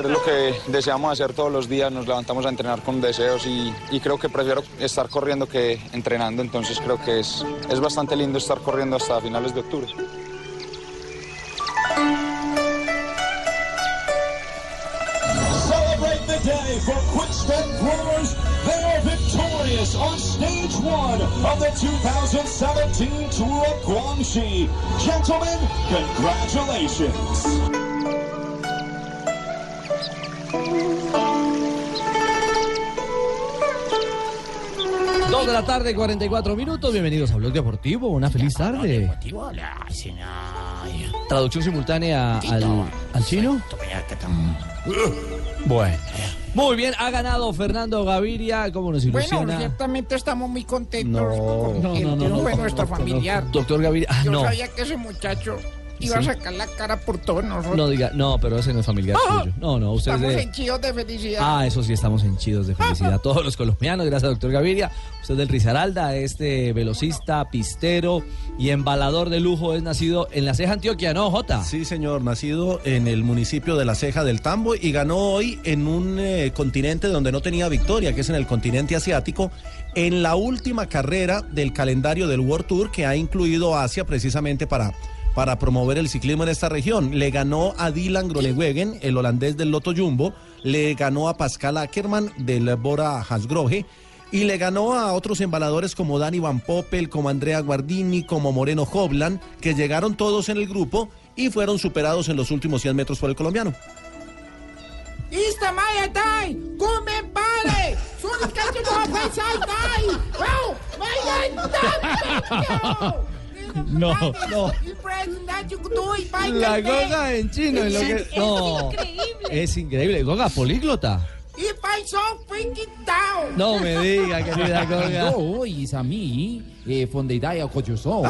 Es lo que deseamos hacer todos los días, nos levantamos a entrenar con deseos y, y creo que prefiero estar corriendo que entrenando, entonces creo que es, es bastante lindo estar corriendo hasta finales de octubre. Day for Quickstep Brewers. They are victorious on stage one of the 2017 Tour of Guangxi. Gentlemen, congratulations. Dos de la tarde, 44 minutos. Bienvenidos a Blog Deportivo. Una feliz tarde. Traducción simultánea al, al chino. Bueno. Muy bien, ha ganado Fernando Gaviria. ¿Cómo nos Bueno, ilusiona? ciertamente estamos muy contentos No, con no, el no, triunfo de nuestro doctor, familiar. Doctor Gaviria, ah, Yo no. sabía que ese muchacho iba a Sí. sacar la cara por todos nosotros. No diga, no, pero ese no es familiar Ah, suyo. No, no, usted es Estamos de. henchidos de felicidad. Ah, eso sí, estamos henchidos de felicidad. Todos los colombianos, gracias, doctor Gaviria. Usted del Rizaralda, este velocista, pistero y embalador de lujo, es nacido en la Ceja Antioquia, ¿no, Jota? Sí, señor, nacido en el municipio de La Ceja del Tambo y ganó hoy en un eh, continente donde no tenía victoria, que es en el continente asiático, en la última carrera del calendario del World Tour que ha incluido Asia precisamente para, para promover el ciclismo en esta región. Le ganó a Dylan Groenewegen, el holandés del Loto Jumbo, le ganó a Pascal Ackermann del Bora Hansgrohe. Y le ganó a otros embaladores como Dani Van Poppel, como Andrea Guardini, como Moreno Hoblan, que llegaron todos en el grupo y fueron superados en los últimos 100 metros por el colombiano. ¡Ista Maya Dai! ¡Come pare! ¡Soy cacho no No. La goga en chino es lo que. No, es increíble. Goga políglota. No me diga, querida goga. No, Isami, eh, Fondeidaya Cochuzó.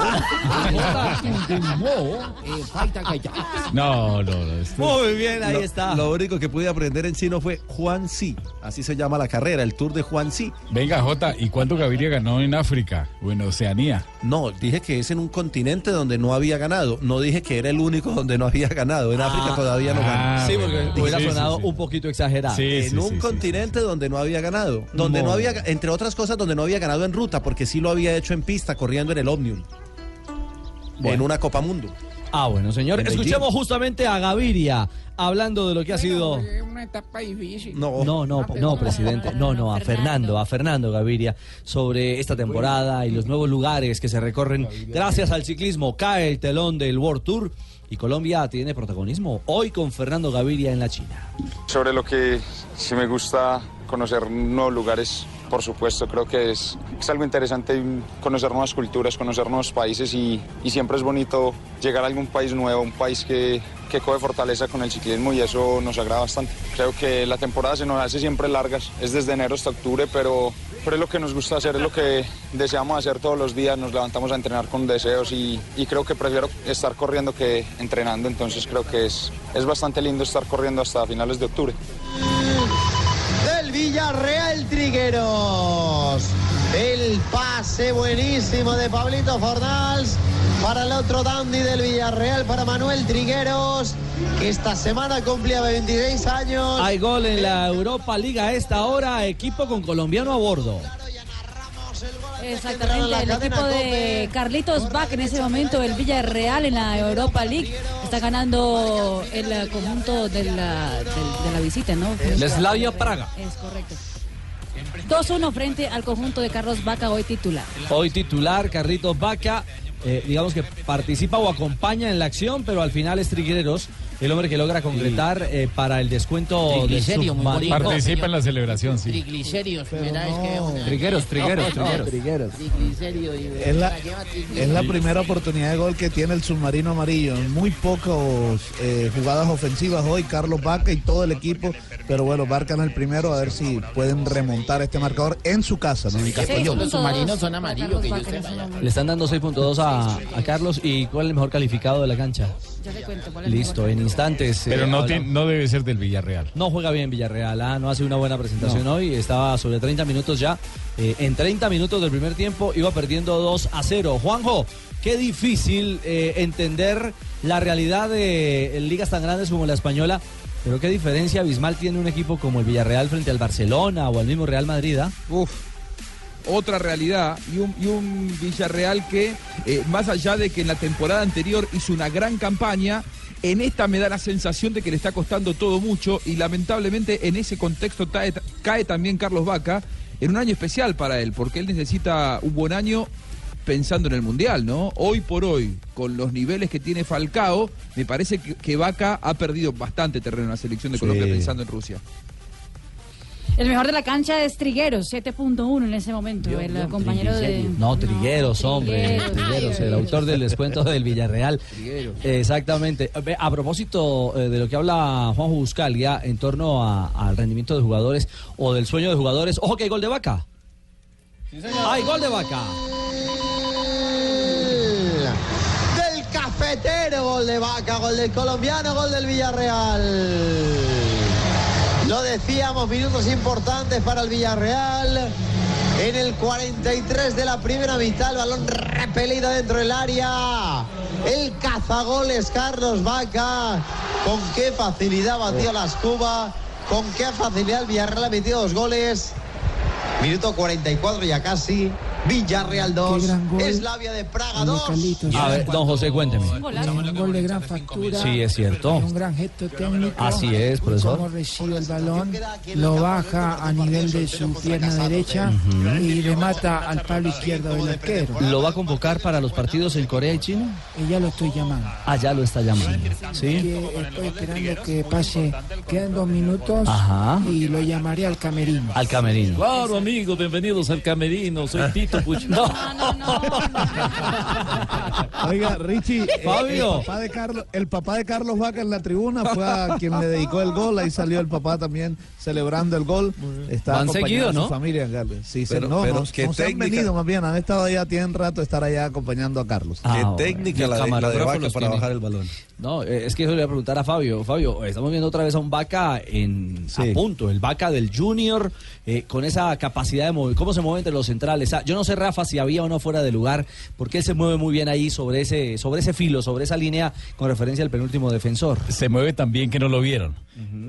No, no, no. esto- Muy bien, ahí Lo- está. Lo único que pude aprender en chino fue Juan Si, así se llama la carrera, el Tour de Juan Si. Venga, Jota, ¿y cuánto Gaviria ganó en África o en Oceanía? No, dije que es en un continente donde no había ganado, no dije que era el único donde no había ganado, en África todavía no ganó. Ah, Sí, porque hubiera sí, sí, sonado sí. un poquito exagerado. Sí, en sí, un sí, sí, continente donde no había ganado, donde no. No. había, entre otras cosas, donde no había ganado en ruta, porque sí lo había hecho en pista, corriendo en el Omnium, en Bueno. una Copa Mundo. Ah, bueno, señor. En Beijing. Escuchemos justamente a Gaviria hablando de lo que ha sido. Una etapa difícil. No, No, no, no, presidente. No, no, a Fernando, a Fernando Gaviria sobre esta temporada y los nuevos lugares que se recorren gracias al ciclismo. Cae el telón del World Tour y Colombia tiene protagonismo hoy con Fernando Gaviria en la China. Sobre lo que sí me gusta conocer nuevos lugares, por supuesto, creo que es, es algo interesante conocer nuevas culturas, conocer nuevos países y, y siempre es bonito llegar a algún país nuevo, un país que, que coge fortaleza con el ciclismo y eso nos agrada bastante. Creo que la temporada se nos hace siempre largas, es desde enero hasta octubre, pero, pero es lo que nos gusta hacer, es lo que deseamos hacer todos los días, nos levantamos a entrenar con deseos y, y creo que prefiero estar corriendo que entrenando, entonces creo que es, es bastante lindo estar corriendo hasta finales de octubre. Villarreal Trigueros. El pase buenísimo de Pablito Fornals para el otro dandy del Villarreal, para Manuel Trigueros, que esta semana cumplía 26 años. Hay gol en la Europa Liga a esta hora, equipo con colombiano a bordo. Exactamente, el equipo de Carlitos Bach en ese momento, el Villarreal en la Europa League, está ganando el conjunto de la, de la visita, ¿no? El Slavia Praga. Es correcto. 2-1 frente al conjunto de Carlos Vaca, hoy titular. Hoy titular, Carlitos Vaca, eh, digamos que participa o acompaña en la acción, pero al final es Trigueros, el hombre que logra concretar eh, para el descuento del submarino. Participa en la celebración, sí. Triglicéridos, primera vez que veo una- Trigueros, trigueros, No, trigueros. Es la, es la primera oportunidad de gol que tiene el submarino amarillo. En Muy pocas eh, jugadas ofensivas hoy, Carlos Vaca y todo el equipo. Pero bueno, marcan el primero a ver si pueden remontar este marcador en su casa. ¿no? En Castellón. Los submarinos son amarillos, que yo sepa. ya. Le están dando 6.2 a, a Carlos. ¿Y cuál es el mejor calificado de la cancha? Ya te cuento cuál es el Listo, en instantes. eh, Pero no, tiene- no debe ser del Villarreal. No juega bien Villarreal, ah, no hace una buena presentación hoy, estaba sobre 30 minutos ya. Eh, en 30 minutos del primer tiempo iba perdiendo 2 a 0. Juanjo, qué difícil eh, entender la realidad de ligas tan grandes como la española, pero qué diferencia abismal tiene un equipo como el Villarreal frente al Barcelona o al mismo Real Madrid. ah? Uf, otra realidad y un, y un Villarreal que, eh, más allá de que en la temporada anterior hizo una gran campaña, en esta me da la sensación de que le está costando todo mucho y lamentablemente en ese contexto cae, cae también Carlos Vaca en un año especial para él, porque él necesita un buen año pensando en el Mundial, ¿no? Hoy por hoy, con los niveles que tiene Falcao, me parece que, que Vaca ha perdido bastante terreno en la selección de Sí. Colombia pensando en Rusia. El mejor de la cancha es Trigueros, 7.1 en ese momento, el eh, compañero de... No, Trigueros, hombre. Trigueros, Trigueros, el autor del descuento del Villarreal. Exactamente. Ve, A propósito eh, de lo que habla Juanjo Buscalia en torno a- al rendimiento de jugadores o del sueño de jugadores. Ojo que hay gol de vaca. Hay gol de vaca. Del cafetero, gol de Vaca, gol del colombiano, gol del Villarreal. Lo decíamos, minutos importantes para el Villarreal. En el 43 de la primera mitad, el balón repelido dentro del área. El cazagoles Carlos Vaca. Con qué facilidad batió las Cuba. Con qué facilidad el Villarreal ha metido dos goles. Minuto 44 ya casi. Villarreal 2. Eslavia de Praga 2. A ver, don José, cuénteme. Un gol de gran factura. Sí, es cierto. Un gran gesto técnico. Así es, profesor. Cómo recibe el balón, lo baja a nivel de su pierna derecha y remata al palo izquierdo del arquero. ¿Lo va a convocar para los partidos en Corea y China? Y ya lo estoy llamando. Ah, ya lo está llamando. ¿Sí? Que estoy esperando que pase, quedan dos minutos Ajá. y lo llamaré al camerino. Al camerino. Claro, amigos, bienvenidos al camerino. Soy Tito Puch. No. Oiga, Richie, eh, Fabio. El, papá de Carlos, el papá de Carlos Vaca en la tribuna fue a quien le dedicó el gol. Ahí salió el papá también celebrando el gol. Está acompañado seguido, de su ¿no? familia, Carlos. Sí, se- Pero- no, pero no, qué no se han venido más bien, han estado allá, tienen rato de estar allá acompañando a Carlos. Ah, Qué técnica la de, la de camarógrafo Vaca los para tiene. bajar el balón. No, eh, es que eso le voy a preguntar a Fabio. Fabio, estamos viendo otra vez a un Vaca en a punto, el Vaca del Junior, eh, con esa capacidad de mover, cómo se mueve entre los centrales. Ah, yo no sé, Rafa, si había o no fuera de lugar, porque él se mueve muy bien ahí sobre ese, sobre ese filo, sobre esa línea, con referencia al penúltimo defensor. Se mueve tan bien que no lo vieron.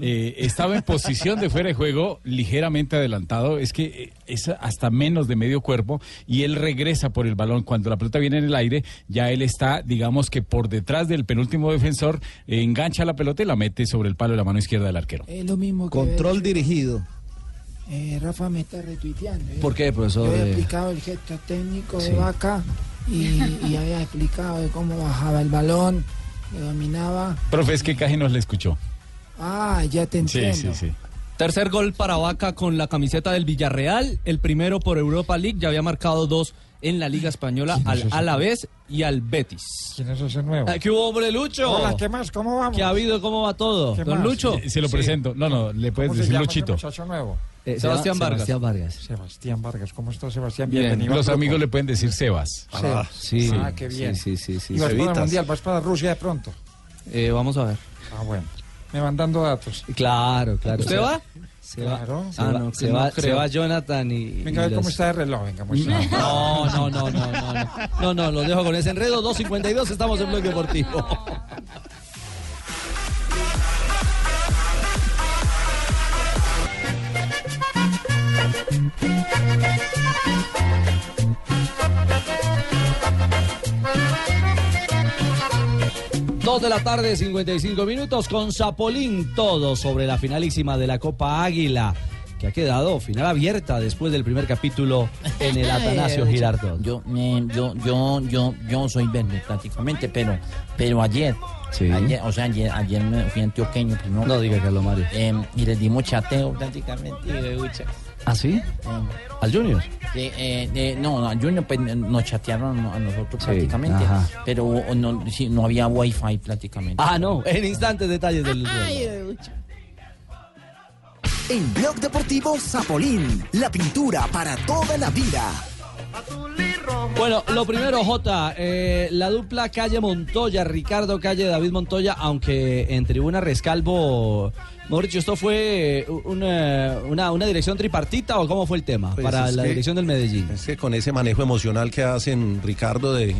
Eh, estaba en posición de fuera de juego, ligeramente adelantado. Es que eh, es hasta menos de medio cuerpo y él regresa por el balón. Cuando la pelota viene en el aire, ya él está, digamos que por detrás del penúltimo defensor, eh, engancha la pelota y la mete sobre el palo de la mano izquierda del arquero. Es lo mismo que Control dirigido. Eh, Rafa me está retuiteando. ¿eh? ¿Por qué, profesor? Yo había Eh, explicado el gesto técnico Sí. de Vaca y, y había explicado de cómo bajaba el balón, lo dominaba. Profe, es que casi nos le escuchó. Ah, ya te Sí, entiendo. sí, sí. Tercer gol para Vaca con la camiseta del Villarreal. El primero por Europa League. Ya había marcado dos en la Liga Española ¿Quién es al ese? Alavés y al Betis. ¿Quién es ese nuevo? Ah, ¿Qué hubo, hombre, Lucho? Hola, ¿qué más? ¿Cómo vamos? ¿Qué ha habido? ¿Cómo va todo? ¿Qué Don más? Lucho. Se lo Sí. presento. No, no, le puedes ¿Cómo se decir llama Luchito. ese muchacho nuevo? Eh, Sebastián Seba- Vargas. Sebastián Vargas. Sebastián Vargas, ¿cómo está Sebastián? Bien, Bienvenido. los amigos le pueden decir Sebas. Sebas. Sí, Ah, qué bien. Sí, sí, sí. sí. ¿Y vas para el. Mundial? ¿Vas para Rusia de pronto? Eh, vamos a ver. Ah, bueno. Me van dando datos. Claro, claro. ¿Usted va? Se va, Claro. se Ah, va- no, se no va- se va Jonathan y. Venga, y a ver cómo está el reloj. Venga, muestra. No, no, no, no, no, no. No, no, los dejo con ese enredo. 2.52, estamos en Bloque Deportivo. Dos de la tarde, 55 minutos con Zapolín, todo sobre la finalísima de la Copa Águila, que ha quedado final abierta después del primer capítulo en el Atanasio Girardot. Yo, eh, yo, yo, yo, yo soy verde prácticamente, pero, pero ayer, ayer, o sea, ayer, ayer me fui antioqueño primero. No diga, Carlos Mario. Eh, y les dimos chateo prácticamente. y. ¿Ah, sí? ¿Al Junior? Sí, eh, eh, no, a Junior pues, nos chatearon a nosotros Sí, prácticamente, ajá. pero no, sí, no había wifi prácticamente. Ah, no, en instantes detalles del En Blog Deportivo Zapolín, la pintura para toda la vida. Bueno, lo primero, Jota, eh, la dupla Calle Montoya, Ricardo Calle, David Montoya, aunque en tribuna Rescalvo, mejor dicho, ¿esto fue eh, una, una, una dirección tripartita o cómo fue el tema Pues para la que- dirección del Medellín? Es que con ese manejo emocional que hacen Ricardo de,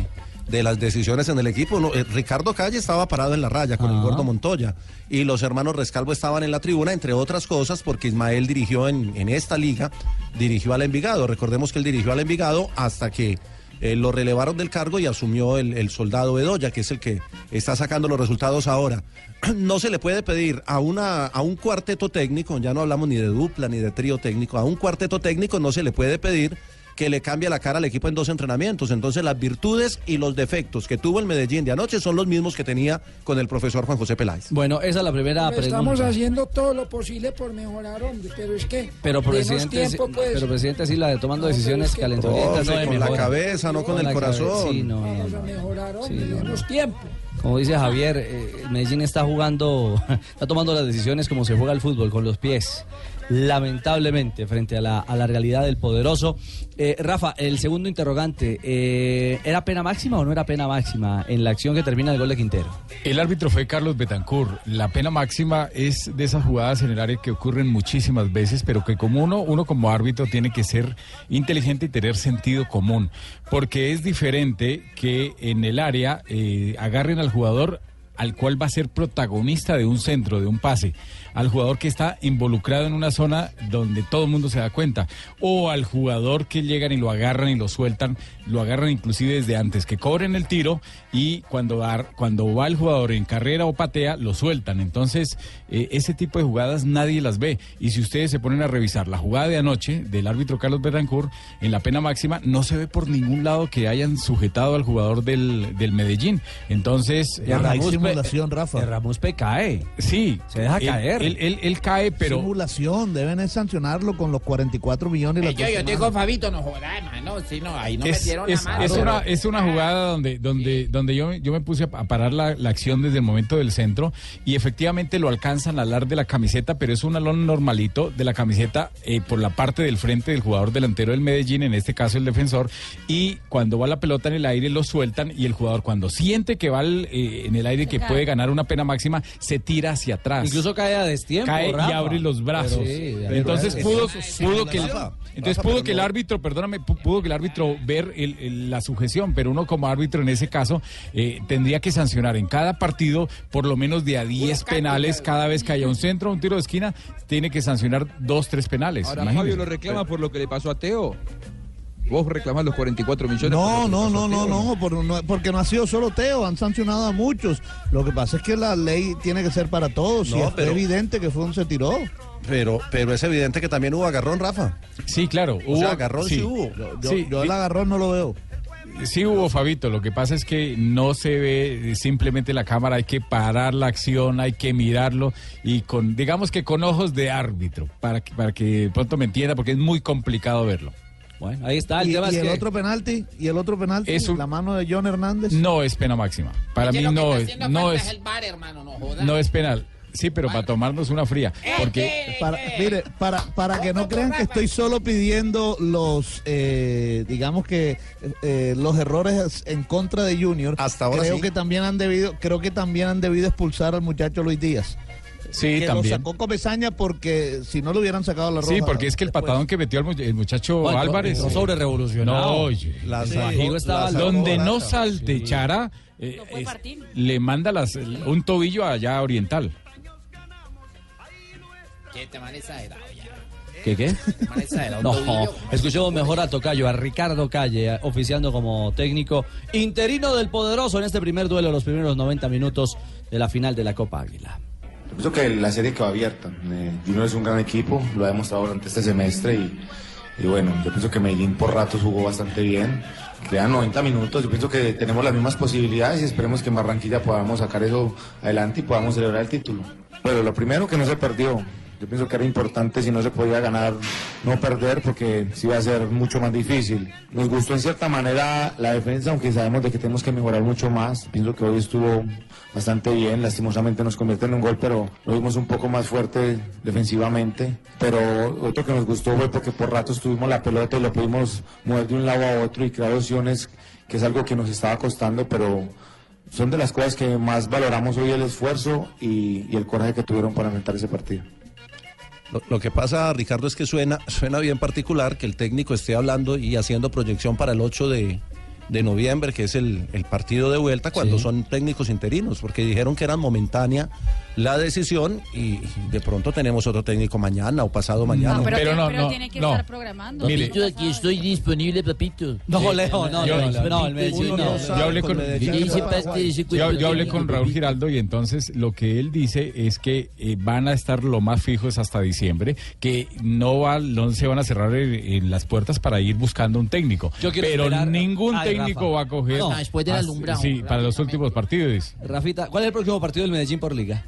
de las decisiones en el equipo, no, eh, Ricardo Calle estaba parado en la raya con el gordo Montoya y los hermanos Rescalvo estaban en la tribuna, entre otras cosas, porque Ismael dirigió en, en esta liga, dirigió al Envigado. Recordemos que él dirigió al Envigado hasta que eh, lo relevaron del cargo y asumió el, el soldado Bedoya, que es el que está sacando los resultados ahora. No se le puede pedir a, una, a un cuarteto técnico, ya no hablamos ni de dupla ni de trío técnico, a un cuarteto técnico no se le puede pedir que le cambie la cara al equipo en dos entrenamientos. Entonces las virtudes y los defectos que tuvo el Medellín de anoche son los mismos que tenía con el profesor Juan José Peláez. Bueno, esa es la primera Hombre, Estamos pregunta. haciendo todo lo posible por mejorar, hombre, pero es que. Pero presidente, tiempo, sí- pues. pero presidente sí la de tomando decisiones es que- calenturientas no con la cabeza, no con el corazón. cabeza, sí, no, no, Vamos a mejorar, hombre, Sí, tiempo. Como dice Javier, eh, el Medellín está jugando, está tomando las decisiones como se juega el fútbol, con los pies. Lamentablemente, frente a la, a la realidad del poderoso. Eh, Rafa, el segundo interrogante, eh, ¿era pena máxima o no era pena máxima en la acción que termina el gol de Quintero? El árbitro fue Carlos Betancourt. La pena máxima es de esas jugadas en el área que ocurren muchísimas veces, pero que como uno, uno como árbitro tiene que ser inteligente y tener sentido común, porque es diferente que en el área eh, agarren al jugador al cual va a ser protagonista de un centro, de un pase, al jugador que está involucrado en una zona donde todo el mundo se da cuenta, o al jugador que llegan y lo agarran y lo sueltan, lo agarran inclusive desde antes, que cobren el tiro y cuando va, cuando va el jugador en carrera o patea, lo sueltan. Entonces, eh, ese tipo de jugadas nadie las ve. Y si ustedes se ponen a revisar la jugada de anoche del árbitro Carlos Betancourt, en la pena máxima, no se ve por ningún lado que hayan sujetado al jugador del, del Medellín. Entonces, hay Ramos- simulación, Rafa. Ramos P cae. Sí. Se deja caer. Él, él- él cae, pero. Simulación, deben es sancionarlo con los 44 millones Eh, yo, dos yo digo, Fabito, no jodas, hermano. Sí, no, ahí no es, metieron es- la mano. es una, es una jugada donde, donde, donde yo, yo me puse a parar la, la acción desde el momento del centro y efectivamente lo alcanzan a alar de la camiseta, pero es un alón normalito de la camiseta eh, por la parte del frente del jugador delantero del Medellín, en este caso el defensor, y cuando va la pelota en el aire lo sueltan y el jugador cuando siente que va eh, en el aire que cae. puede ganar una pena máxima, se tira hacia atrás. Incluso cae a destiempo, Cae y abre los brazos. Pero sí, entonces pero pudo, pudo que el, Rafa, entonces Rafa, pudo que el árbitro, perdóname, pu- pudo que el árbitro ver el- el- la sujeción, pero uno como árbitro en ese caso eh, tendría que sancionar en cada partido por lo menos de a 10 penales cada vez que haya un centro, un tiro de esquina, tiene que sancionar dos, tres penales. Ahora. Fabio lo reclama por lo que le pasó a Teo. Vos reclamás los 44 millones. No, no, no, no, no, por- no, porque no ha sido solo Teo, han sancionado a muchos. Lo que pasa es que la ley tiene que ser para todos. No, y es pero- evidente que fue un se tiró. Pero, pero es evidente que también hubo agarrón, Rafa. Sí, claro. O sea, agarrón sí, hubo. Yo, Sí, yo y- el agarrón no lo veo. Sí hubo, Fabito. Lo que pasa es que no se ve simplemente la cámara. Hay que parar la acción, hay que mirarlo y con, digamos que con ojos de árbitro para que, para que pronto me entienda, porque es muy complicado verlo. Bueno, ahí está. El y tema y es el que- otro penalti, y el otro penalti, Es un- la mano de John Hernández. No es pena máxima. Para Oye, mí no es, no es, el bar, hermano, no jodas. no es penal. Sí, pero para tomarnos una fría. Porque Para, mire, para, para que no crean que estoy solo pidiendo los, eh, digamos que eh, los errores en contra de Junior. Hasta ahora creo sí. que también han debido, creo que también han debido expulsar al muchacho Luis Díaz. Sí, que también. lo sacó Comesaña porque si no le hubieran sacado la roja. Sí, porque es que el patadón que metió el, mu- el muchacho Bueno, Álvarez. entró sobre revolucionado. No, oye. La Sí, estaba la donde no barata. salte Chara, eh, No es- le manda las, un tobillo allá oriental. Que te man exagerado ya. ¿Qué qué? No, escuchemos mejor a Tocayo, a Ricardo Calle, oficiando como técnico interino del Poderoso en este primer duelo, los primeros 90 minutos de la final de la Copa Águila. Yo pienso que la serie quedó abierta. Eh, Junior es un gran equipo, lo ha demostrado durante este semestre y, bueno, yo pienso que Medellín por ratos jugó bastante bien. Quedan 90 minutos, yo pienso que tenemos las mismas posibilidades y esperemos que en Barranquilla podamos sacar eso adelante y podamos celebrar el título. Bueno, lo primero que no se perdió. Yo pienso que era importante si no se podía ganar, no perder, porque sí va a ser mucho más difícil. Nos gustó en cierta manera la defensa, aunque sabemos de que tenemos que mejorar mucho más. Pienso que hoy estuvo bastante bien, lastimosamente nos convierte en un gol, pero lo vimos un poco más fuerte defensivamente. Pero otro que nos gustó fue porque por ratos tuvimos la pelota y lo pudimos mover de un lado a otro y crear opciones, que es algo que nos estaba costando, pero son de las cosas que más valoramos hoy el esfuerzo y, y el coraje que tuvieron para enfrentar ese partido. Lo, lo que pasa, Ricardo, es que suena, suena bien particular que el técnico esté hablando y haciendo proyección para el 8 de, de noviembre, que es el, el partido de vuelta, cuando son técnicos interinos, porque dijeron que era momentánea la decisión y de pronto tenemos otro técnico mañana o pasado mañana. No, pero, tiene- pero tiene que estar programando. Papito, aquí estoy disponible, papito. No, Leo, no, Yo- no, no, no, el Medellín no. no sabe Yo hablé con- Yo, yo hablé técnico, con Raúl. Giraldo y entonces lo que él dice es que eh, van a estar lo más fijos hasta diciembre, que no, va, no se van a cerrar eh, las puertas para ir buscando un técnico. Yo quiero Pero ningún Ay, técnico Rafa. va a coger... No, después del hasta- alumbrado. Sí, para los últimos partidos. Rafita, ¿cuál es el próximo partido del Medellín por liga?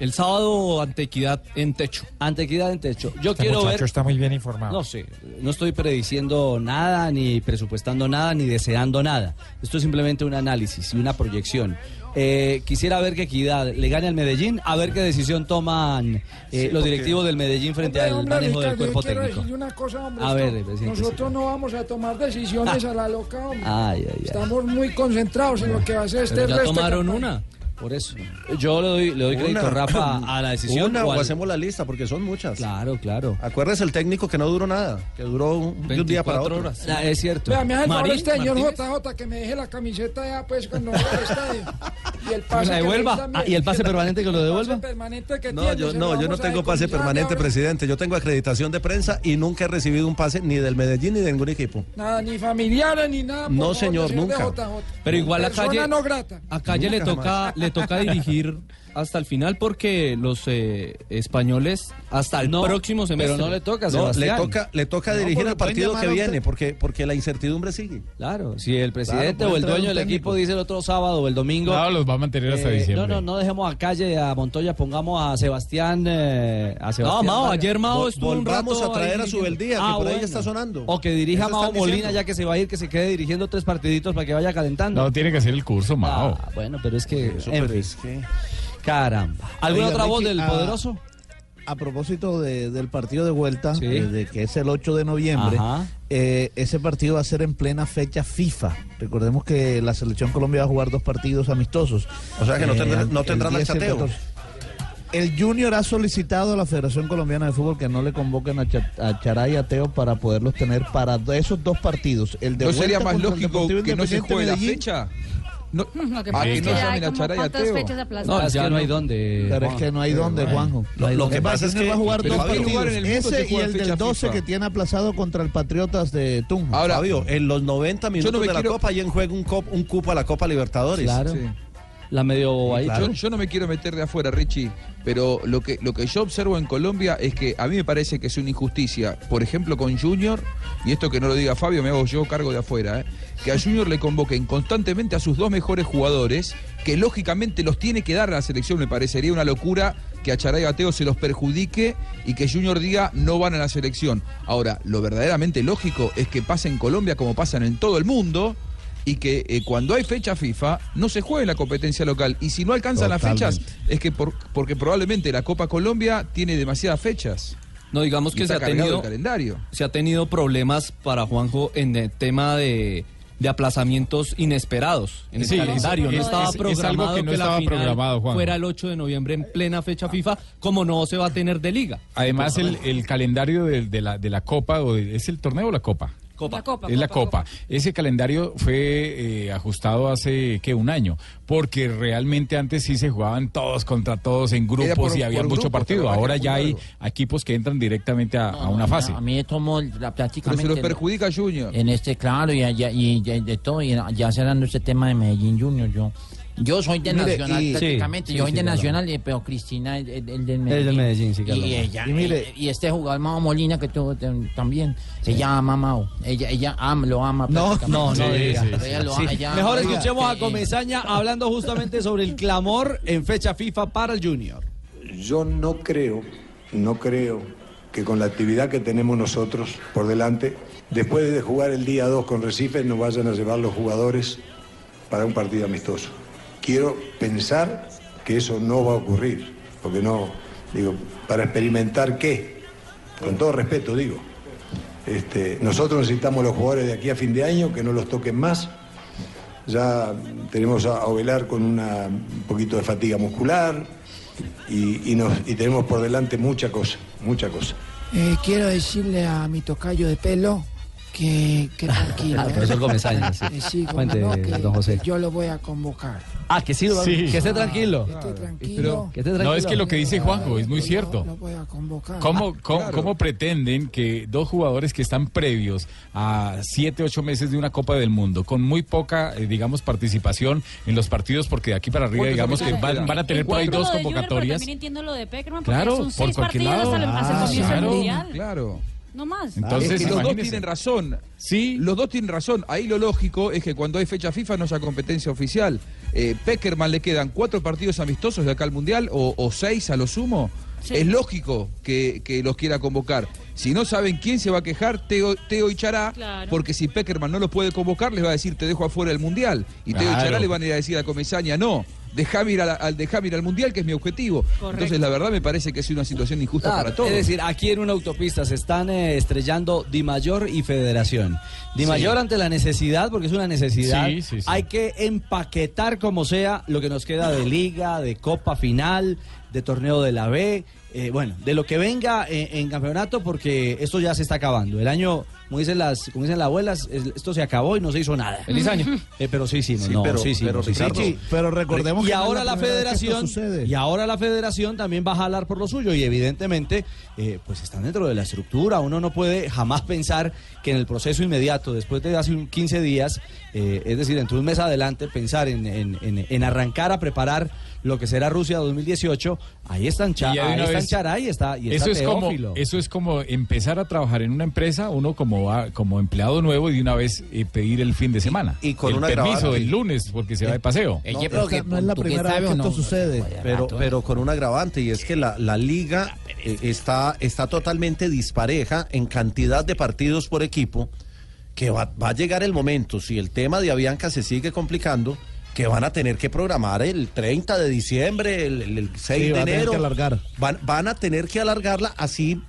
El sábado ante Equidad en techo. Ante Equidad en techo. Yo Este quiero muchacho ver. está muy bien informado. No sé, no estoy prediciendo nada, ni presupuestando nada, ni deseando nada. Esto es simplemente un análisis y una proyección. Eh, quisiera ver que Equidad le gane al Medellín, a ver qué decisión toman eh, Sí, los directivos del Medellín frente Hombre, al hombre, manejo del cuerpo técnico. decirle una cosa, hombre. A esto- ver, presidente, nosotros no vamos a tomar decisiones a la loca, hombre. Ay, ay, ay. Estamos muy concentrados en lo que va a ser este ya resto tomaron campaña. una. Por eso. Yo le doy, le doy crédito, Una. Rafa, a la decisión. Una, o al- hacemos la lista, porque son muchas. Claro, claro. Acuérdese el técnico que no duró nada, que duró un, de un día para otro. Ah, es cierto. Vea, me hace Marín este señor. JJ que me deje la camiseta ya pues cuando vaya al estadio. Y el pase devuelva? Ah, ¿y el pase permanente que lo devuelva? El pase permanente que No, tiene, yo no, yo no tengo pase permanente, presidente. Yo tengo acreditación de prensa y nunca he recibido un pase ni del Medellín ni de ningún equipo. Nada, ni familiares ni nada. No, favor, señor, nunca. JJ. Pero igual a Calle, no grata. a Calle le toca, toca dirigir hasta el final porque los eh, españoles hasta el No, próximo semestre. pero no le toca, No, le Sebastián. toca, le toca No, dirigir el partido que viene, usted. porque, porque la incertidumbre sigue. Claro, si el presidente Claro, o el dueño del equipo dice el otro sábado o el domingo. No, los va a mantener hasta eh, diciembre. No, no, no dejemos a Calle, a Montoya, pongamos a Sebastián. eh, a Sebastián Mao, Vargas. ayer Mao estuvo un rato a traer ahí a Subeldía, que Ah, por ahí bueno. está sonando. O que dirija Eso Mao Molina, diciendo. ya que se va a ir, que se quede dirigiendo tres partiditos para que vaya calentando. No, tiene que hacer el curso, Mao. Ah, bueno, pero es que. Caramba. ¿Alguna Oiga, otra voz del poderoso? A propósito de- del partido de vuelta, Sí. eh, de que es el 8 de noviembre, eh, ese partido va a ser en plena fecha FIFA. Recordemos que la selección Colombia va a jugar dos partidos amistosos. O sea que no Eh, tendrá- no el tendrán 10 y el achateo. 14. El Junior ha solicitado a la Federación Colombiana de Fútbol que no le convoquen a, a Charay y a Teo para poderlos tener para esos dos partidos. El de ¿No sería más lógico que no se juegue la fecha? No, Lo que Ah, pasa es no que ya hay como cuántas fechas aplazadas. No, es que no hay dónde. Pero es que no hay dónde, Juanjo. Lo- lo que pasa es que- va a jugar dos partidos. Ese y juega el del 12 FIFA. que tiene aplazado contra el Patriotas de Tunja. Ahora, Fabio, en los 90 minutos de la quiero- Copa, y en juego un, cop- un cupo a la Copa Libertadores. Claro. La medio ahí. Yo, yo no me quiero meter de afuera, Richie, pero lo que, lo que yo observo en Colombia es que a mí me parece que es una injusticia, por ejemplo, con Junior, y esto que no lo diga Fabio, me hago yo cargo de afuera, ¿eh? que a Junior le convoquen constantemente a sus dos mejores jugadores, que lógicamente los tiene que dar a la selección, me parecería una locura que a Charay Bateo se los perjudique y que Junior diga no van a la selección. Ahora, lo verdaderamente lógico es que pasa en Colombia como pasan en todo el mundo, y que eh, cuando hay fecha FIFA no se juegue la competencia local. Y si no alcanzan las fechas, es que por- porque probablemente la Copa Colombia tiene demasiadas fechas. No, digamos que se ha tenido el calendario. se ha tenido problemas para Juanjo en el tema de, de aplazamientos inesperados en el calendario. es- no es- estaba es- es algo programado que no la estaba final programado, Juanjo. fuera el 8 de noviembre en plena fecha FIFA, como no se va a tener de liga. Además, el, el calendario de, de la, de la Copa, o de- ¿es el torneo o la Copa? La Copa, es la Copa, Copa. Ese calendario fue eh, ajustado hace, ¿qué? Un año. Porque realmente antes sí se jugaban todos contra todos en grupos por- y había mucho grupos, partido. Ahora ya hay equipos que entran directamente a, a una No, fase. A mí me tomó la, prácticamente. Pero se los perjudica Junior. En este, claro, y, ya- y, ya- de todo, y ya cerrando este tema de Medellín Junior, yo. Yo soy de Mire, Nacional y- prácticamente, Sí, yo sí, soy de sí. Nacional, eh, pero Cristina es el, del Medellín. Es del Medellín, sí, claro. Y, ella, Y mire- y, y este jugador Mao Molina que tuvo eh, también, ella ama a Mao, ella, ella ama, lo ama No, no, no ella lo Sí. ella Mejor ama. escuchemos a Eh, Comesaña hablando justamente sobre el clamor en fecha FIFA para el Junior. Yo no creo, no creo que con la actividad que tenemos nosotros por delante, después de jugar el día 2 con Recife, nos vayan a llevar los jugadores para un partido amistoso. Quiero pensar que eso no va a ocurrir, porque no, digo, para experimentar qué, con todo respeto digo. Este, nosotros necesitamos los jugadores de aquí a fin de año, que no los toquen más. Ya tenemos a Ovelar con un poquito de fatiga muscular y tenemos por delante mucha cosa, mucha cosa. Eh, quiero decirle a mi tocayo de pelo que, que tranquilo. Comesaña, sí. Eh, sí, cómo Cuente, no, que don José. Yo lo voy a convocar. Ah, que sí, lo- Sí. que esté tranquilo. Que esté tranquilo. Pero- Que esté no, es que lo que dice Juanjo es muy cierto. Lo voy a convocar. ¿Cómo, Ah, cómo, claro. cómo pretenden que dos jugadores que están previos a siete, ocho meses de una Copa del Mundo, con muy poca, eh, digamos, participación en los partidos, porque de aquí para arriba, ¿Cuántos digamos que van, van a tener por ahí dos Junior, pero convocatorias? también entiendo lo de Peckerman, porque Claro, son por seis cualquier partidos lado. hasta, el- hasta el Ah, mundial. Claro. No más. Entonces, es que los dos tienen razón. Sí. Los dos tienen razón. Ahí lo lógico es que cuando hay fecha FIFA no haya competencia oficial. Eh, Peckerman le quedan cuatro partidos amistosos de acá al Mundial o, o seis a lo sumo. Sí. Es lógico que, que los quiera convocar. Si no saben quién se va a quejar, Teo, Teo y Chará, Claro. porque si Peckerman no los puede convocar, les va a decir te dejo afuera del Mundial. Y Teo y Claro. Chará le van a ir a decir a Comesaña, no, dejame ir, la- al, dejame ir al Mundial, que es mi objetivo. Entonces, la verdad me parece que es una situación injusta Claro, para todos. Es decir, aquí en una autopista se están eh, estrellando Di Mayor y Federación. Di Sí. Mayor ante la necesidad, porque es una necesidad, Sí, sí, sí. hay que empaquetar como sea lo que nos queda de liga, de copa final, de torneo de la B, eh, bueno, de lo que venga en, en campeonato, porque esto ya se está acabando. El año, como dicen las, como dicen las abuelas, es- esto se acabó y no se hizo nada. Feliz año. Eh, pero sí, sí, no, Sí, no, pero- sí, sí, pero no, sí, sí, Ricardo- sí. Pero recordemos y que ahora la la primera vez que esto federación y ahora la federación también va a jalar por lo suyo y evidentemente eh, pues están dentro de la estructura uno no puede jamás pensar que en el proceso inmediato después de hace un 15 días eh, es decir entre un mes adelante pensar en, en- en- en arrancar a preparar lo que será Rusia 2018 ahí están Cha- Y ahí están vez- Charay y está y está eso es como eso es como empezar a trabajar en una empresa uno como va- como empleado nuevo y de una vez eh, pedir el fin de semana Y con el una permiso agravante. del lunes porque se va de paseo Eh, No, yo creo esta que no es la primera vez que no. esto sucede. Pero, pero con un agravante y es que la, la liga eh, está, está totalmente dispareja en cantidad de partidos por equipo que va, va a llegar el momento, si el tema de Avianca se sigue complicando, que van a tener que programar el 30 de diciembre, el, el- el 6 Sí, de va a tener enero. que alargar. Van, van a tener que alargarla así,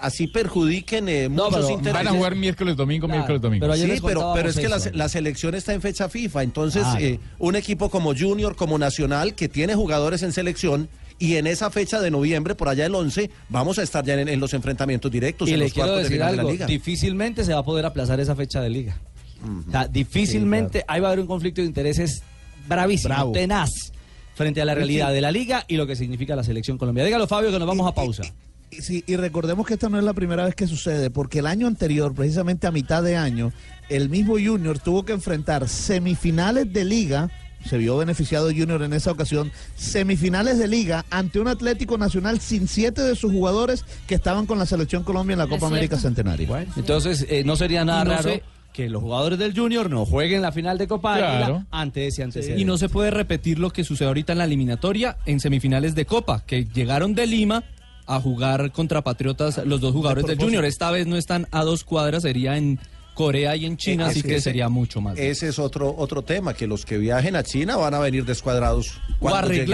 así perjudiquen eh, No, muchos pero intereses. van a jugar miércoles domingo Claro, miércoles domingo pero ayer Sí, pero, pero es que la, la selección está en fecha FIFA, entonces eh, un equipo como Junior, como Nacional, que tiene jugadores en selección, y en esa fecha de noviembre, por allá el 11, vamos a estar ya en, en los enfrentamientos directos, y en le los quiero cuartos de final de la algo, liga. difícilmente se va a poder aplazar esa fecha de liga. O sea, difícilmente ahí va a haber un conflicto de intereses bravísimo, Bravo. tenaz, frente a la realidad de la liga y lo que significa la selección colombiana. Dígalo, Fabio, que nos vamos a pausa. Y- Sí, y recordemos que esta no es la primera vez que sucede, porque el año anterior, precisamente a mitad de año, el mismo Junior tuvo que enfrentar semifinales de liga, se vio beneficiado Junior en esa ocasión, semifinales de liga ante un Atlético Nacional sin siete de sus jugadores que estaban con la selección Colombia en la Copa América cierto. Centenario. Entonces, eh, no sería nada no raro sé- que los jugadores del Junior no jueguen la final de Copa Claro. Águila ante ese antecedente. Y no se puede repetir lo que sucedió ahorita en la eliminatoria en semifinales de Copa, que llegaron de Lima a jugar contra Patriotas los dos jugadores del. Junior. Esta vez no están a dos cuadras, sería en Corea y en China, Eh, así que ese- sería mucho más. Ese es otro, otro tema, que los que viajen a China van a venir descuadrados. O lleguen.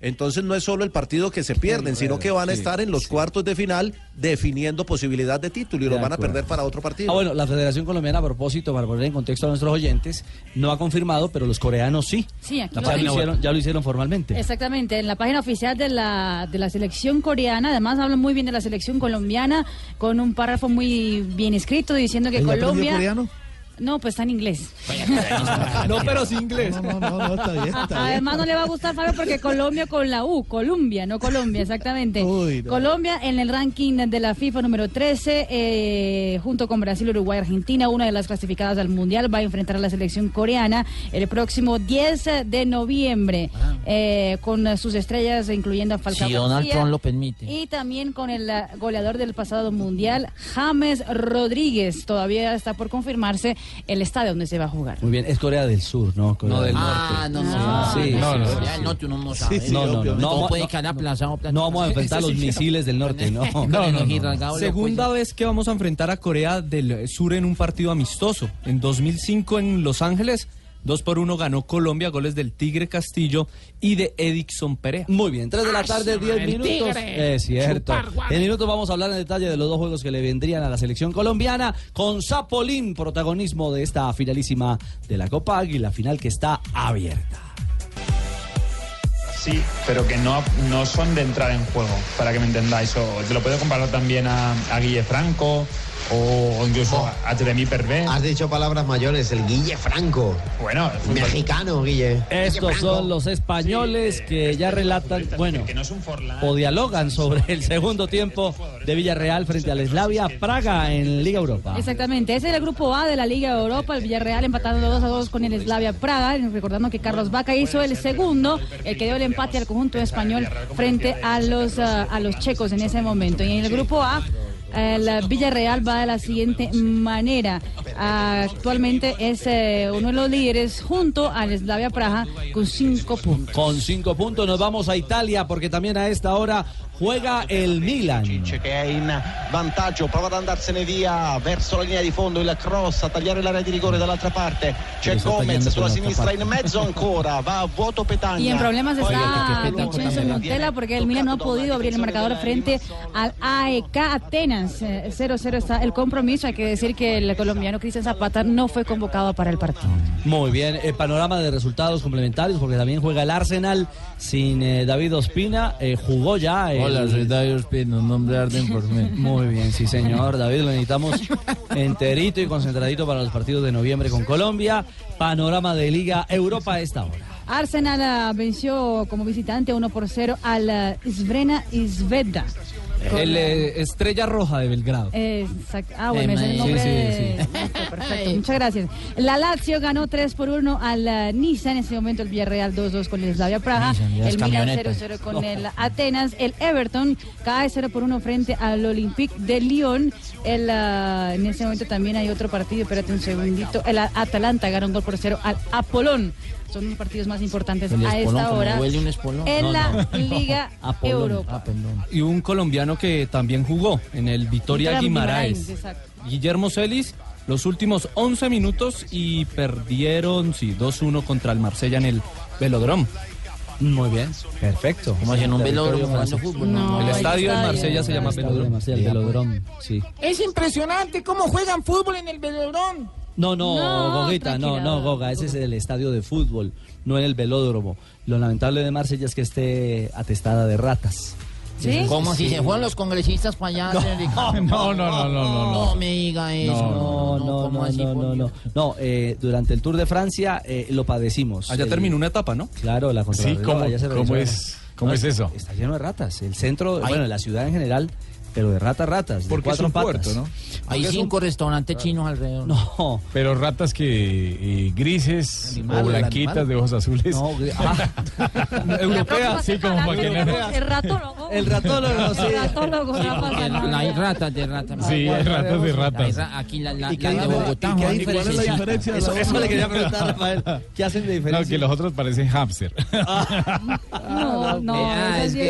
Entonces no es solo el partido que se pierden, sino que van a Sí, estar en los cuartos de final definiendo posibilidad de título y De los van a perder para otro partido. Ah, bueno, la Federación Colombiana, a propósito, para poner en contexto a nuestros oyentes, no ha confirmado, pero los coreanos sí. Sí, aquí ya, lo lo hicieron, ya lo hicieron formalmente. Exactamente, en la página oficial de la, de la selección coreana, además hablan muy bien de la selección colombiana, con un párrafo muy bien escrito diciendo que ¿Ella aprendió Colombia... coreano? No, pues está en inglés. No, pero sí inglés. No, no, no, está bien, está bien. Además no le va a gustar Fabio porque Colombia con la U, Colombia, no Colombia, exactamente. Uy, no. Colombia en el ranking de la FIFA número 13, eh, junto con Brasil, Uruguay, Argentina, una de las clasificadas al Mundial, va a enfrentar a la selección coreana el próximo 10 de noviembre, eh, con sus estrellas incluyendo a Falcao Si Donald García Trump lo permite. y también con el eh, goleador del pasado Mundial, James Rodríguez. Todavía está por confirmarse el estadio donde se va a jugar. Muy bien, es Corea del Sur, ¿no? Corea No, del Ah, no, no, Sí, no, sí, no, norte uno no sabe. Sí, no, no, no, no, puede quedar aplazado. No vamos a enfrentar los misiles del norte, no. No, no, no. Segunda vez que vamos a enfrentar a Corea del Sur en un partido amistoso. En 2005 en Los Ángeles, 2 por 1 ganó Colombia, goles del Tigre Castillo y de Edixon Perea. Muy bien, 3 de la tarde, 10 el minutos. Tigre. Es cierto. Chupar. En minutos vamos a hablar en detalle de los dos juegos que le vendrían a la selección colombiana con Zapolín, protagonismo de esta finalísima de la Copa Águila, final que está abierta. Sí, pero que no, no son de entrar en juego, para que me entendáis. O te lo puedo comparar también a, a Guille Franco o incluso a Jeremy Pervé. Has dicho palabras mayores, el Guille Franco. Bueno, fútbol- Mexicano, Guille. Estos son los españoles que ya relatan, bueno, o dialogan sobre el segundo tiempo de Villarreal frente al Slavia Praga en Liga Europa. Exactamente, ese es el grupo A de la Liga Europa, el Villarreal empatando 2 a 2 con el Slavia Praga, recordando que Carlos Vaca hizo el segundo, el que dio el empate al conjunto español frente a los, ah, a los checos en ese momento. Y en el grupo A, el Villarreal va de la siguiente manera. Actualmente es eh, uno de los líderes junto al Slavia Praga con cinco puntos. Con cinco puntos nos vamos a Italia porque también a esta hora juega el Milan. che è in vantaggio, prova ad andarsene via verso la linea di fondo, il cross a tagliare l'area di rigore dall'altra parte. C'è Gomez sulla sinistra in mezzo ancora, va a vuoto Petagna. Y en problemas está Vincenzo Montella porque el Milan no ha podido abrir el marcador frente al AEK Atenas. Eh, 0-0 está el compromiso. Hay que decir que el colombiano Cristian Zapata no fue convocado para el partido. Muy bien, el panorama de resultados complementarios porque también juega el Arsenal sin eh, David Ospina, eh, jugó ya. Hola, soy David Ospina, un nombre arden por mí. Muy bien, sí señor, David, lo necesitamos enterito y concentradito para los partidos de noviembre con Colombia. Panorama de Liga Europa a esta hora. Arsenal ah, venció como visitante 1 por 0 al ah, Svrena Izveda. Con- El eh, Estrella Roja de Belgrado. Eh, exact- Ah, bueno, ese es el sí, nombre. sí, sí. Listo, Perfecto, muchas gracias. La Lazio ganó 3 por 1 al uh, Niza. En este momento el Villarreal 2-2 con el Slavia Praga. Las el Milan camionetas. 0-0 con el Atenas. El Everton cae 0 por 1 frente al Olympique de Lyon. El, uh, en este momento también hay otro partido. Espérate un segundito. El Atalanta ganó un gol por 0 al Apolón. Son los partidos más importantes El a espolón, esta hora. huele un espolón. En No, la no. Liga Apolón. Europa. Ah. Y un colombiano que también jugó en el Vitoria Victoria Guimaraes. Guillermo Celis, los últimos 11 minutos y perdieron, sí, 2-1 contra el Marsella en el Velodrome. Muy bien, perfecto. Como si en un velódromo jugando fútbol. No, el estadio de Marsella se llama. Marsella, el sí. Es impresionante cómo juegan fútbol en el velodrón. No, no, No, Goguita, no, no, Goga, ese es el estadio de fútbol, no en el velódromo. Lo lamentable de Marsella es que esté atestada de ratas. ¿Sí? Como si se fueron los congresistas para allá. No, no, no, no, no, no. No me diga eso. No, no, ¿cómo no, no, no, no. No, eh, durante el Tour de Francia eh, lo padecimos. Allá El- terminó una etapa, ¿no? Claro, la Sí, contrarreloj, ¿cómo, allá se cómo es, cómo No, es eso? Está lleno de ratas. El centro, bueno, la ciudad en general, pero de ratas, ratas. De Porque es cuatro un patas. puerto, ¿no? Hay cinco restaurantes chinos alrededor. No, Pero ratas que eh, Animal, grises el o animal. blanquitas de ojos azules. no. ah, Europea. Sí, como para que no- El ratólogo. el ratólogo, sí. El ratólogo. Hay ratas de ratas. Sí, hay ratas de ratas. ra- Aquí la, la, ¿Y qué la de Bogotá. y qué diferencia? ¿Cuál es la diferencia de la Eso, eso le quería preguntar, Rafael. ¿Qué hacen de No, diferencia? que los otros parecen hamster. No, no, Ah, es no.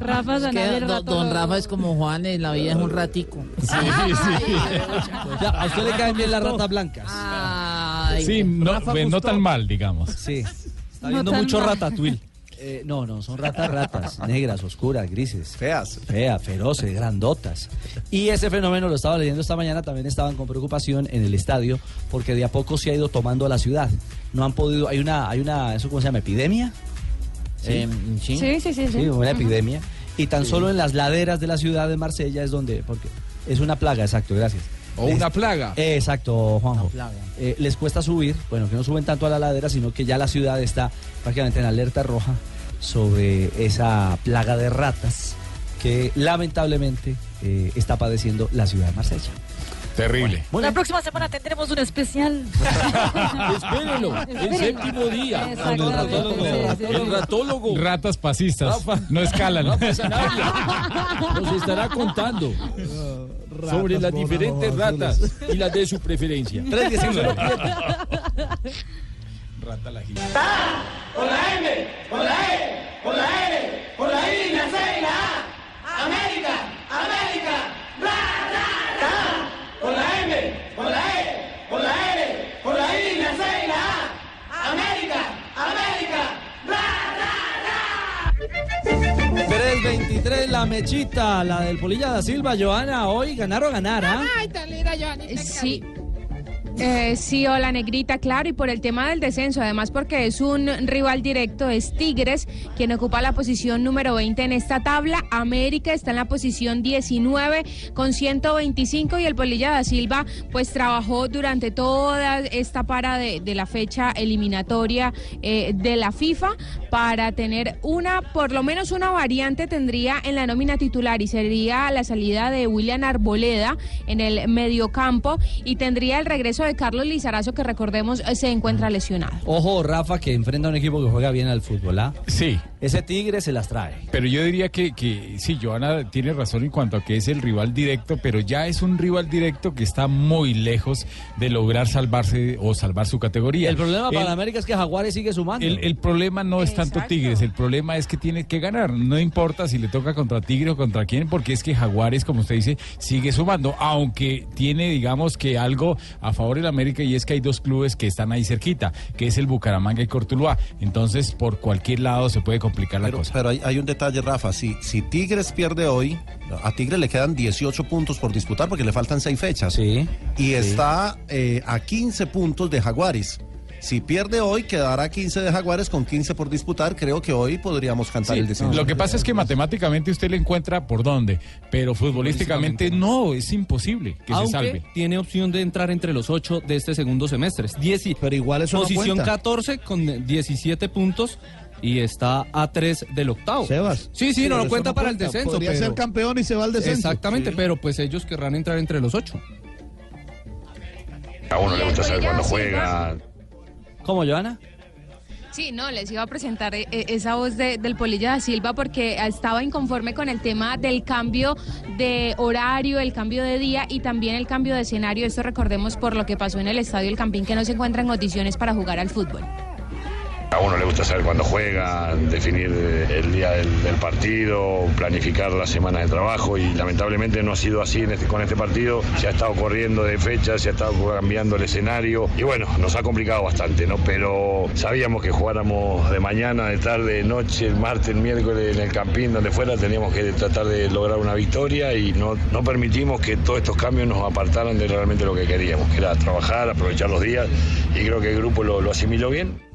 Rafa Es Sanabria, don. Rafa es como Juan, en la vida es un ratico. Sí, sí. Ya, a usted le caen bien las ratas blancas. Ay, Sí, no, pues, no tan mal, digamos. Sí. Está viendo mucho mal. ratatouille. Eh, no, no, son ratas, ratas, negras, oscuras, grises. Feas. Feas, feroces, grandotas. Y ese fenómeno, lo estaba leyendo esta mañana, también estaban con preocupación en el estadio, porque de a poco se ha ido tomando la ciudad. No han podido, hay una, hay una, ¿eso cómo se llama? ¿Epidemia? Em, sí. Sí, sí, sí. sí. Sí, una epidemia. Y tan Sí. solo en las laderas de la ciudad de Marsella es donde, porque es una plaga, exacto, gracias. O una plaga. Eh, exacto, Juanjo. Eh, les cuesta subir, bueno, que no suben tanto a la ladera, sino que ya la ciudad está prácticamente en alerta roja sobre esa plaga de ratas que lamentablemente eh, está padeciendo la ciudad de Marsella. Terrible. La próxima semana tendremos un especial. Espérenlo, el séptimo día, con el Exactamente, ratólogo. sí, sí. El ratólogo Ratas pasistas. Rafa. No escalan. Nos estará contando sobre las diferentes ratas y las de su preferencia. 319. Rata la Con la M, con la E, con la N, con la I, la C y la A. 323, la mechita, la del Polilla da Silva, Joana, hoy ganar o ganar, ¿ah? Ay, tan linda, Joanita. Sí. Eh, sí, hola negrita, claro, y por el tema del descenso, además porque es un rival directo, es Tigres, quien ocupa la posición número 20 en esta tabla. América está en la posición 19 con 125 y el Polilla da Silva pues trabajó durante toda esta para de, la fecha eliminatoria eh, de la FIFA para tener una, por lo menos una variante tendría en la nómina titular y sería la salida de William Arboleda en el mediocampo y tendría el regreso de Carlos Lizarazo que recordemos eh, se encuentra lesionado. Ojo, Rafa, que enfrenta a un equipo que juega bien al fútbol, ¿ah? Sí. Ese Tigre se las trae. Pero yo diría que, que sí, Joana tiene razón en cuanto a que es el rival directo, pero ya es un rival directo que está muy lejos de lograr salvarse o salvar su categoría. El problema para El- América es que Jaguares sigue sumando. El, el problema no es tanto Tigres, el problema es que tiene que ganar. No importa si le toca contra Tigre o contra quién, porque es que Jaguares, como usted dice, sigue sumando, aunque tiene, digamos, que algo a favor del América y es que hay dos clubes que están ahí cerquita, que es el Bucaramanga y Cortuluá. Entonces, por cualquier lado se puede complicar la Pero, cosa. pero hay, hay un detalle, Rafa. Si, si Tigres pierde hoy, a Tigres le quedan 18 puntos por disputar porque le faltan 6 fechas. Y está eh, a 15 puntos de Jaguares. Si pierde hoy, quedará a 15 de Jaguares con 15 por disputar. Creo que hoy podríamos cantar Sí, el descenso. Lo que pasa es que matemáticamente usted le encuentra por dónde, pero futbolísticamente no, es imposible que Aunque se salve. tiene opción de entrar entre los ocho de este segundo semestre. Pero igual eso no Posición cuenta. 14 con 17 puntos y está a 3 del octavo. Sebas. Sí, sí, no, eso cuenta no para cuenta. el descenso. Podría pero- ser campeón y se va al descenso. Exactamente, Sí. pero pues ellos querrán entrar entre los ocho. A uno le gusta saber cuándo juega. ¿Cómo, Joana? Sí, no, les iba a presentar eh, eh, esa voz de- del Polilla da Silva porque estaba inconforme con el tema del cambio de horario, el cambio de día y también el cambio de escenario. Esto recordemos por lo que pasó en el Estadio El Campín que no se encuentra en condiciones para jugar al fútbol. A uno le gusta saber cuándo juega, definir el día del, partido, planificar la semana de trabajo y lamentablemente no ha sido así este- con este partido. Se ha estado corriendo de fecha, se ha estado cambiando el escenario y bueno, nos ha complicado bastante, ¿no? Pero sabíamos que jugáramos de mañana, de tarde, de noche, el martes, el miércoles en el campín, donde fuera, teníamos que tratar de lograr una victoria y no, no permitimos que todos estos cambios nos apartaran de realmente lo que queríamos, que era trabajar, aprovechar los días y creo que el grupo lo asimiló bien.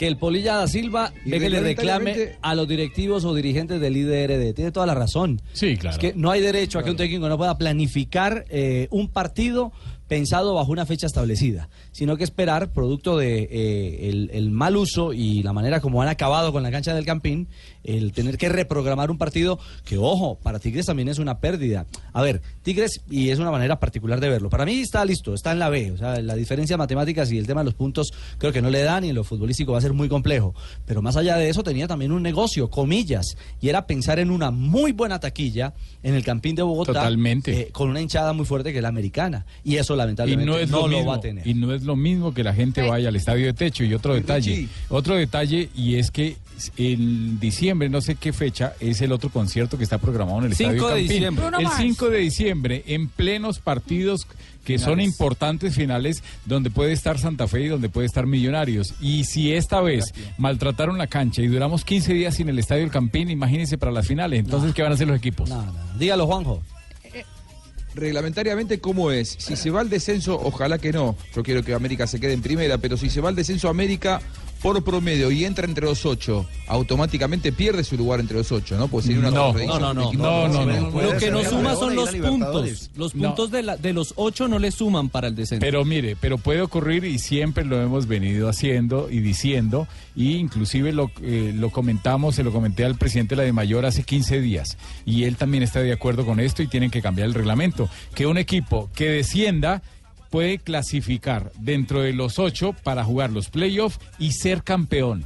Que el Polilla da Silva Y ve que le reclame a los directivos o dirigentes del IDRD. Tiene toda la razón. Sí, claro. Es que no hay derecho a que un técnico no pueda planificar eh, un partido pensado bajo una fecha establecida, sino que esperar, producto de eh, el, el mal uso y la manera como han acabado con la cancha del Campín, el tener que reprogramar un partido que, ojo, para Tigres también es una pérdida. A ver, Tigres, y es una manera particular de verlo, para mí está listo, está en la B, o sea, la diferencia matemáticas y el tema de los puntos creo que no le dan y en lo futbolístico va a ser muy complejo, pero más allá de eso tenía también un negocio, comillas, y era pensar en una muy buena taquilla en el Campín de Bogotá, Totalmente. eh, con una hinchada muy fuerte que es la americana, y eso Y lamentablemente no es no lo, va a tener. Y no es lo mismo que la gente vaya al estadio de techo. Y otro detalle, otro detalle, y es que en diciembre, no sé qué fecha, es el otro concierto que está programado en el 5 Estadio de Campín. diciembre. Bruno El Mars. 5 de diciembre, en plenos partidos que son importantes finales, donde puede estar Santa Fe y donde puede estar Millonarios. Y si esta vez maltrataron la cancha y duramos 15 días sin el Estadio del Campín, imagínense para las finales. Entonces, ¿qué van a hacer los equipos? Dígalo, Juanjo. Reglamentariamente, ¿cómo es? Si se va al descenso, ojalá que no. Yo quiero que América se quede en primera, pero si se va al descenso América por promedio y entra entre los ocho, automáticamente pierde su lugar entre los ocho, ¿no? Pues sería una No, no, no, no, no, no. Lo que no suma son los puntos. Los No. puntos de, la- de los ocho no le suman para el descenso. Pero mire, pero puede ocurrir y siempre lo hemos venido haciendo y diciendo, y inclusive lo, eh, lo comentamos, se lo comenté al presidente de la de Mayor hace 15 días, y él también está de acuerdo con esto y tienen que cambiar el reglamento, que un equipo que descienda puede clasificar dentro de los ocho para jugar los playoffs y ser campeón.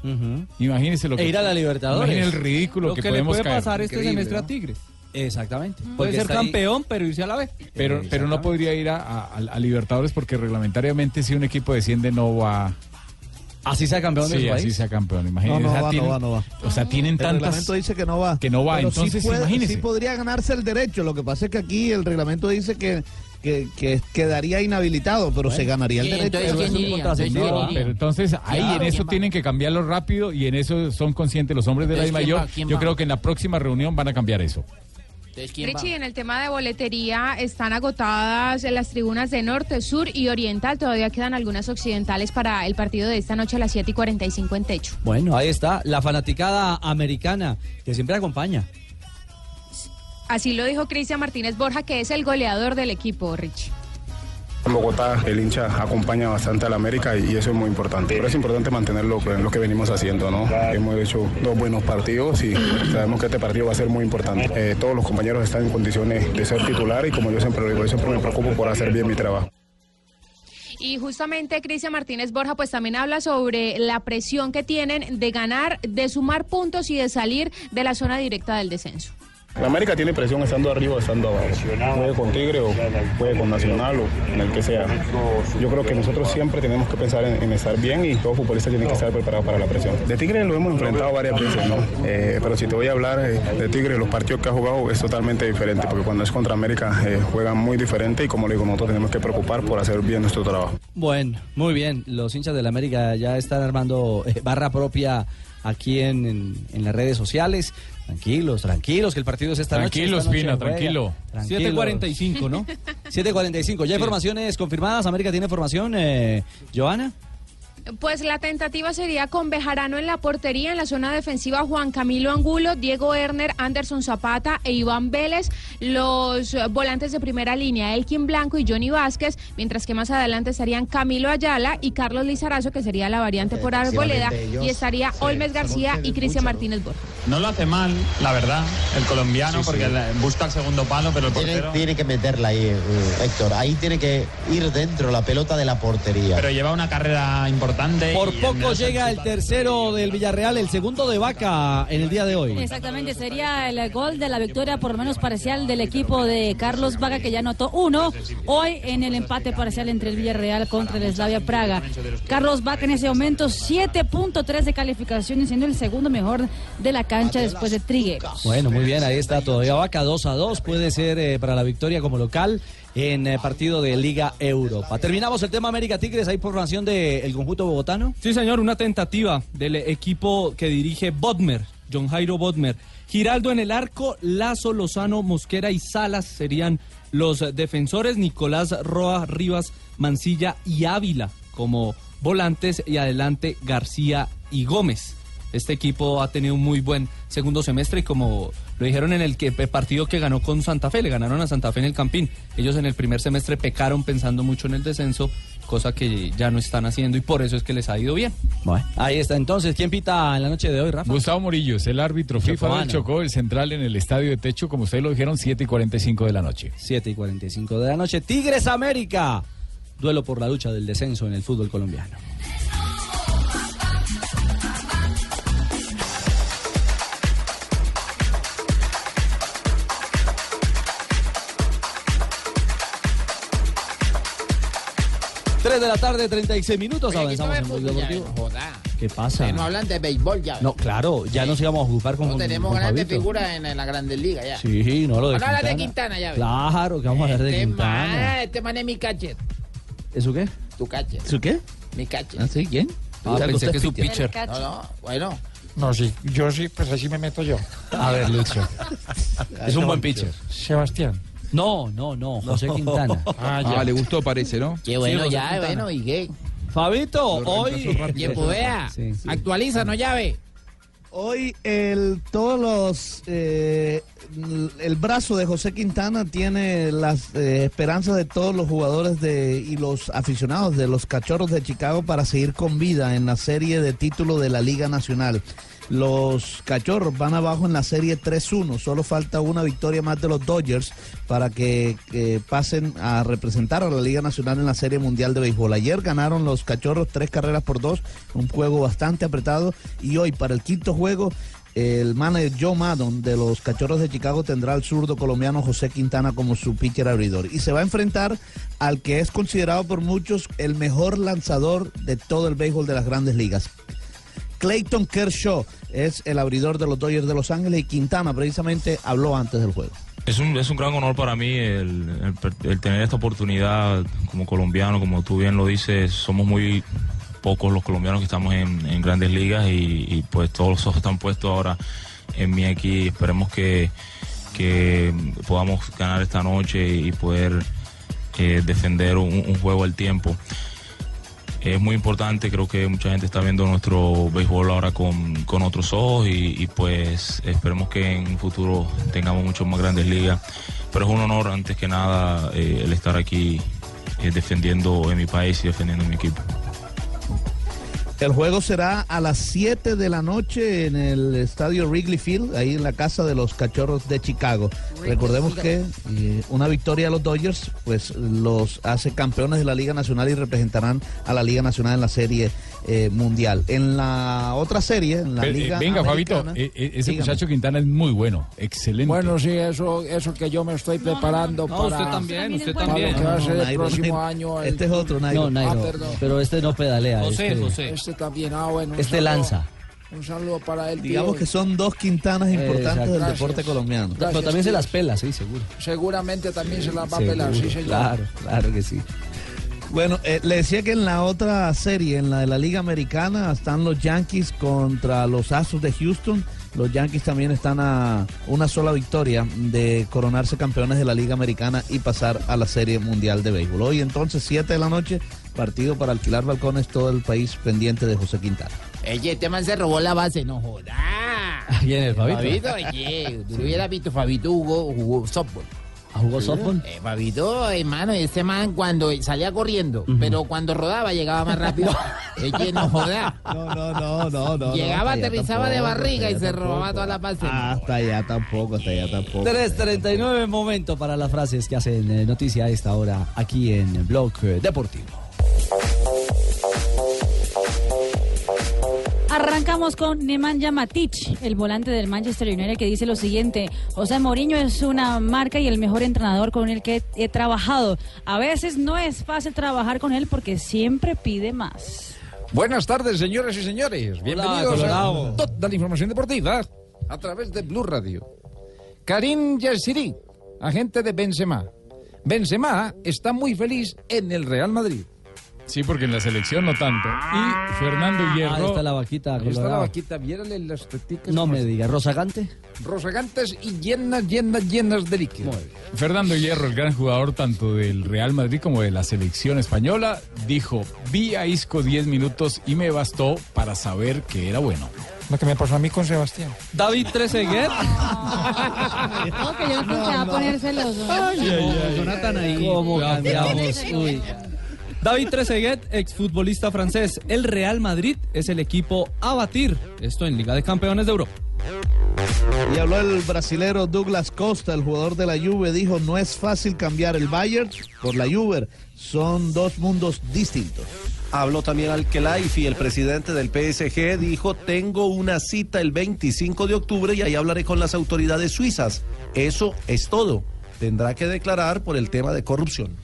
Imagínense lo que E ir a la Libertadores. Imaginen el ridículo Lo que, que, le podemos puede caer. pasar este semestre a Tigres. Exactamente. Puede ser está ahí- campeón, pero irse a la B. Pero, pero no podría ir a, a- a Libertadores porque reglamentariamente si un equipo desciende no va. Así sea campeón de sí, su país. así sea campeón. Imagínense. no o sea, va, no tienen- va, no va. O sea, tienen El tantas. reglamento dice que no va. Que no va, Pero sí entonces puede- imagínese. Sí podría ganarse el derecho. Lo que pasa es que aquí el reglamento dice que, que, que quedaría inhabilitado, pero se ganaría el derecho. Pero es un contrasentido, No. Pero entonces ahí Claro. en eso tienen que cambiarlo rápido y en eso son conscientes los hombres de la Entonces, I ¿quién mayor. va? ¿Quién Yo va? creo que en la próxima reunión van a cambiar eso. Entonces. Richie, en el tema de boletería están agotadas las tribunas de norte, sur y oriental. Todavía quedan algunas occidentales para el partido de esta noche a las 7 y 45 en techo. Bueno, ahí está, la fanaticada americana que siempre acompaña. Así lo dijo Cristian Martínez Borja, que es el goleador del equipo, Richie. En Bogotá el hincha acompaña bastante al América y eso es muy importante. Pero es importante mantener lo, que- lo que venimos haciendo, ¿no? Hemos hecho dos buenos partidos y sabemos que este partido va a ser muy importante. Eh, todos los compañeros están en condiciones de ser titular y como yo siempre lo digo, yo siempre me preocupo por hacer bien mi trabajo. Y justamente Cristian Martínez Borja pues también habla sobre la presión que tienen de ganar, de sumar puntos y de salir de la zona directa del descenso. La América tiene presión estando arriba o estando abajo. Puede con Tigre o puede con Nacional o en el que sea. Yo creo que nosotros siempre tenemos que pensar en, en estar bien y todo futbolista tiene que estar preparado para la presión. De Tigre lo hemos enfrentado varias veces, ¿no? Eh, pero si te voy a hablar eh, de Tigre, los partidos que ha jugado es totalmente diferente, porque cuando es contra América eh, juegan muy diferente y como le digo, nosotros tenemos que preocupar por hacer bien nuestro trabajo. Bueno, muy bien. Los hinchas del América ya están armando eh, barra propia aquí en, en- en las redes sociales. Tranquilos, tranquilos, que el partido es esta Tranquilos, noche. esta noche Pina, juega. tranquilo. 7.45, ¿no? 7.45. ¿Ya hay formaciones confirmadas? ¿América tiene formación, eh, Joana? Pues la tentativa sería con Bejarano en la portería, en la zona defensiva Juan Camilo Angulo, Diego Erner, Anderson Zapata e Iván Vélez, los volantes de primera línea, Elkin Blanco y Johnny Vázquez, mientras que más adelante estarían Camilo Ayala y Carlos Lizarazo, que sería la variante por Arboleda, ellos, y estaría sí, Olmes García y Cristian Martínez Borja. No lo hace mal, la verdad, el colombiano, Sí, porque busca el segundo palo, pero el Tiene, portero. tiene que meterla ahí, eh, Héctor. Ahí tiene que ir dentro la pelota de la portería. Pero lleva una carrera importante. Por poco llega el tercero del Villarreal, el segundo de Vaca en el día de hoy. Exactamente, sería el gol de la victoria por lo menos parcial del equipo de Carlos Vaga que ya anotó uno hoy en el empate parcial entre el Villarreal contra el Slavia Praga. Carlos Vaca en ese momento 7.3 de calificación siendo el segundo mejor de la cancha después de Trigueros. Bueno, muy bien, ahí está todavía Vaca 2 a 2, puede ser eh, para la victoria como local en eh, partido de Liga Europa. Terminamos el tema América Tigres, hay formación del conjunto bogotano. Sí, señor, una tentativa del equipo que dirige Bodmer, John Jairo Bodmer. Giraldo en el arco, Lazo, Lozano, Mosquera y Salas serían los defensores. Nicolás Roa, Rivas, Mancilla y Ávila como volantes y adelante García y Gómez. Este equipo ha tenido un muy buen segundo semestre y como lo dijeron en el que, el partido que ganó con Santa Fe, le ganaron a Santa Fe en el Campín. Ellos en el primer semestre pecaron pensando mucho en el descenso, cosa que ya no están haciendo y por eso es que les ha ido bien. Bueno, ahí está entonces, ¿quién pita en la noche de hoy, Rafa? Gustavo Morillo es el árbitro FIFA del. Chocó, el central en el estadio de techo, como ustedes lo dijeron, 7 y 45 de la noche. 7 y 45 de la noche, Tigres América. Duelo por la lucha del descenso en el fútbol colombiano. De la tarde, 36 minutos. Oye, Avanzamos en Blog Deportivo. joda. ¿Qué pasa? Que no hablan de béisbol ya. No, claro, ya nos íbamos a ocupar con No tenemos con grandes Fabito. figuras en, en la Grandes Ligas ya. Sí, no lo de Vamos a hablar de Quintana. Ya. Claro, que vamos a hablar de Este Quintana. man, este man es mi catcher. ¿Eso qué? Tu catcher. ¿Eso qué? Mi catcher. ¿Ah, sí? ¿Quién? Ah, pensé que es su pitcher. No, no, bueno. No, sí, yo sí, pues así me meto yo. A ver, Lucho. Es un buen pitcher. Sebastián. No, no, no, José Quintana. Ah, le gustó, parece, ¿no? Qué bueno, José ya, Quintana. bueno, ¿y qué? Fabito, hoy. Tiempo, vea. Actualiza, no llave. Hoy el, todos los eh, el brazo de José Quintana tiene las eh, esperanzas de todos los jugadores de y los aficionados de los Cachorros de Chicago para seguir con vida en la serie de título de la Liga Nacional. Los Cachorros van abajo en la serie 3-1, solo falta una victoria más de los Dodgers para que, pasen a representar a la Liga Nacional en la Serie Mundial de Béisbol. Ayer ganaron los Cachorros tres carreras por dos, un juego bastante apretado y hoy para el quinto juego el manager Joe Maddon de los Cachorros de Chicago tendrá al zurdo colombiano José Quintana como su pitcher abridor y se va a enfrentar al que es considerado por muchos el mejor lanzador de todo el béisbol de las grandes ligas. Clayton Kershaw es el abridor de los Dodgers de Los Ángeles y Quintana precisamente habló antes del juego. Es un, es un gran honor para mí el, tener esta oportunidad como colombiano, como tú bien lo dices, somos muy pocos los colombianos que estamos en, grandes ligas y, pues todos los ojos están puestos ahora en mí aquí. Esperemos que, que podamos ganar esta noche y poder eh, defender un juego al tiempo. Es muy importante, creo que mucha gente está viendo nuestro béisbol ahora con, con otros ojos y, pues esperemos que en un futuro tengamos mucho más grandes ligas. Pero es un honor antes que nada eh, el estar aquí eh, defendiendo en mi país y defendiendo mi equipo. El juego será a las 7 de la noche en el estadio Wrigley Field, ahí en la casa de los Cachorros de Chicago. Recordemos que eh, una victoria de los Dodgers pues los hace campeones de la Liga Nacional y representarán a la Liga Nacional en la Serie eh, Mundial. En la otra serie, en la Pero, eh, Liga venga, Fabito, eh, eh, ese Dígame. muchacho Quintana es muy bueno, excelente. Bueno, sí, eso, eso que yo me estoy preparando No, para... usted también, usted para también. lo que va a ser el Nairo, próximo Nairo. año. el- Este es otro, Nairo. No, Nairo, Ah, pero este no pedalea. José, este, José. Este también, ah, bueno. Este saludo- lanza. Un saludo para él. Digamos tío. que son dos Quintanas importantes del Gracias. deporte colombiano. Pero también se las pela, sí, seguro. Seguramente también se la va a pelar, sí, señor. Claro, claro que sí. Bueno, eh, le decía que en la otra serie, en la de la Liga Americana, están los Yankees contra los Astros de Houston. Los Yankees también están a una sola victoria de coronarse campeones de la Liga Americana y pasar a la Serie Mundial de Béisbol. Hoy entonces, 7 de la noche, partido para alquilar balcones, todo el país pendiente de José Quintana. Oye, este man se robó la base, no joda. ¿Quién es Fabito? Fabito, oye, tú lo hubieras visto, Fabito jugó, jugó softball. ¿Ah, ¿Jugó softball? Eh, Fabito, hermano, este man cuando salía corriendo, pero cuando rodaba llegaba más rápido. Oye, no joda. No, no, no, no, no. Llegaba, aterrizaba de barriga y se robaba toda la base. Hasta allá tampoco, hasta allá tampoco. 3.39 momento para las frases que hacen eh, noticia a esta hora aquí en Blog Deportivo. Arrancamos con Nemanja Matic, el volante del Manchester United, que dice lo siguiente: José Mourinho es una marca y el mejor entrenador con el que he trabajado. A veces no es fácil trabajar con él porque siempre pide más. Buenas tardes, señoras y señores. Bienvenidos a toda la información deportiva a través de Blue Radio. Karim Yersiri, agente de Benzema. Benzema está muy feliz en el Real Madrid. Sí, porque en la selección no tanto. Y Fernando Ahí Hierro. está la vaquita Ahí está la vaquita, viérale las teticas. No como me diga, ¿Rosagante? Rosagantes y llenas, llenas, llenas de líquido. Fernando Hierro, el gran jugador tanto del Real Madrid como de la selección española, dijo, vi a Isco 10 minutos y me bastó para saber que era bueno. Lo que me pasó a mí con Sebastián. David Trezeguet. No, que yo no, va a poner celoso. Jonathan ahí. ¿Cómo Cuidado, cambiamos? Uy. David Trezeguet, exfutbolista francés. El Real Madrid es el equipo a batir. Esto en Liga de Campeones de Europa. Y habló el brasilero Douglas Costa, el jugador de la Juve, dijo, no es fácil cambiar el Bayern por la Juve, son dos mundos distintos. Habló también al Kelaifi, el presidente del PSG, dijo, tengo una cita el 25 de octubre y ahí hablaré con las autoridades suizas. Eso es todo. Tendrá que declarar por el tema de corrupción.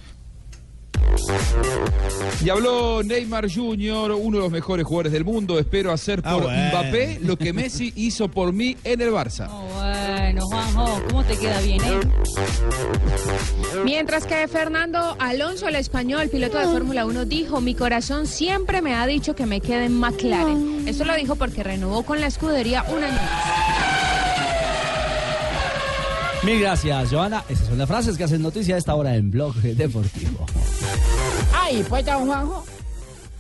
Y habló Neymar Jr., uno de los mejores jugadores del mundo. Espero hacer Ah, por bueno. Mbappé lo que Messi hizo por mí en el Barça. Bueno, Juanjo, ¿cómo te queda bien, eh? Mientras que Fernando Alonso, el español, piloto de Fórmula 1, dijo, mi corazón siempre me ha dicho que me quede en McLaren. Esto lo dijo porque renovó con la escudería un año más. Mil gracias, Joana. Esas son las frases que hacen noticia a esta hora en Blog Deportivo. Ay, pues don Juanjo.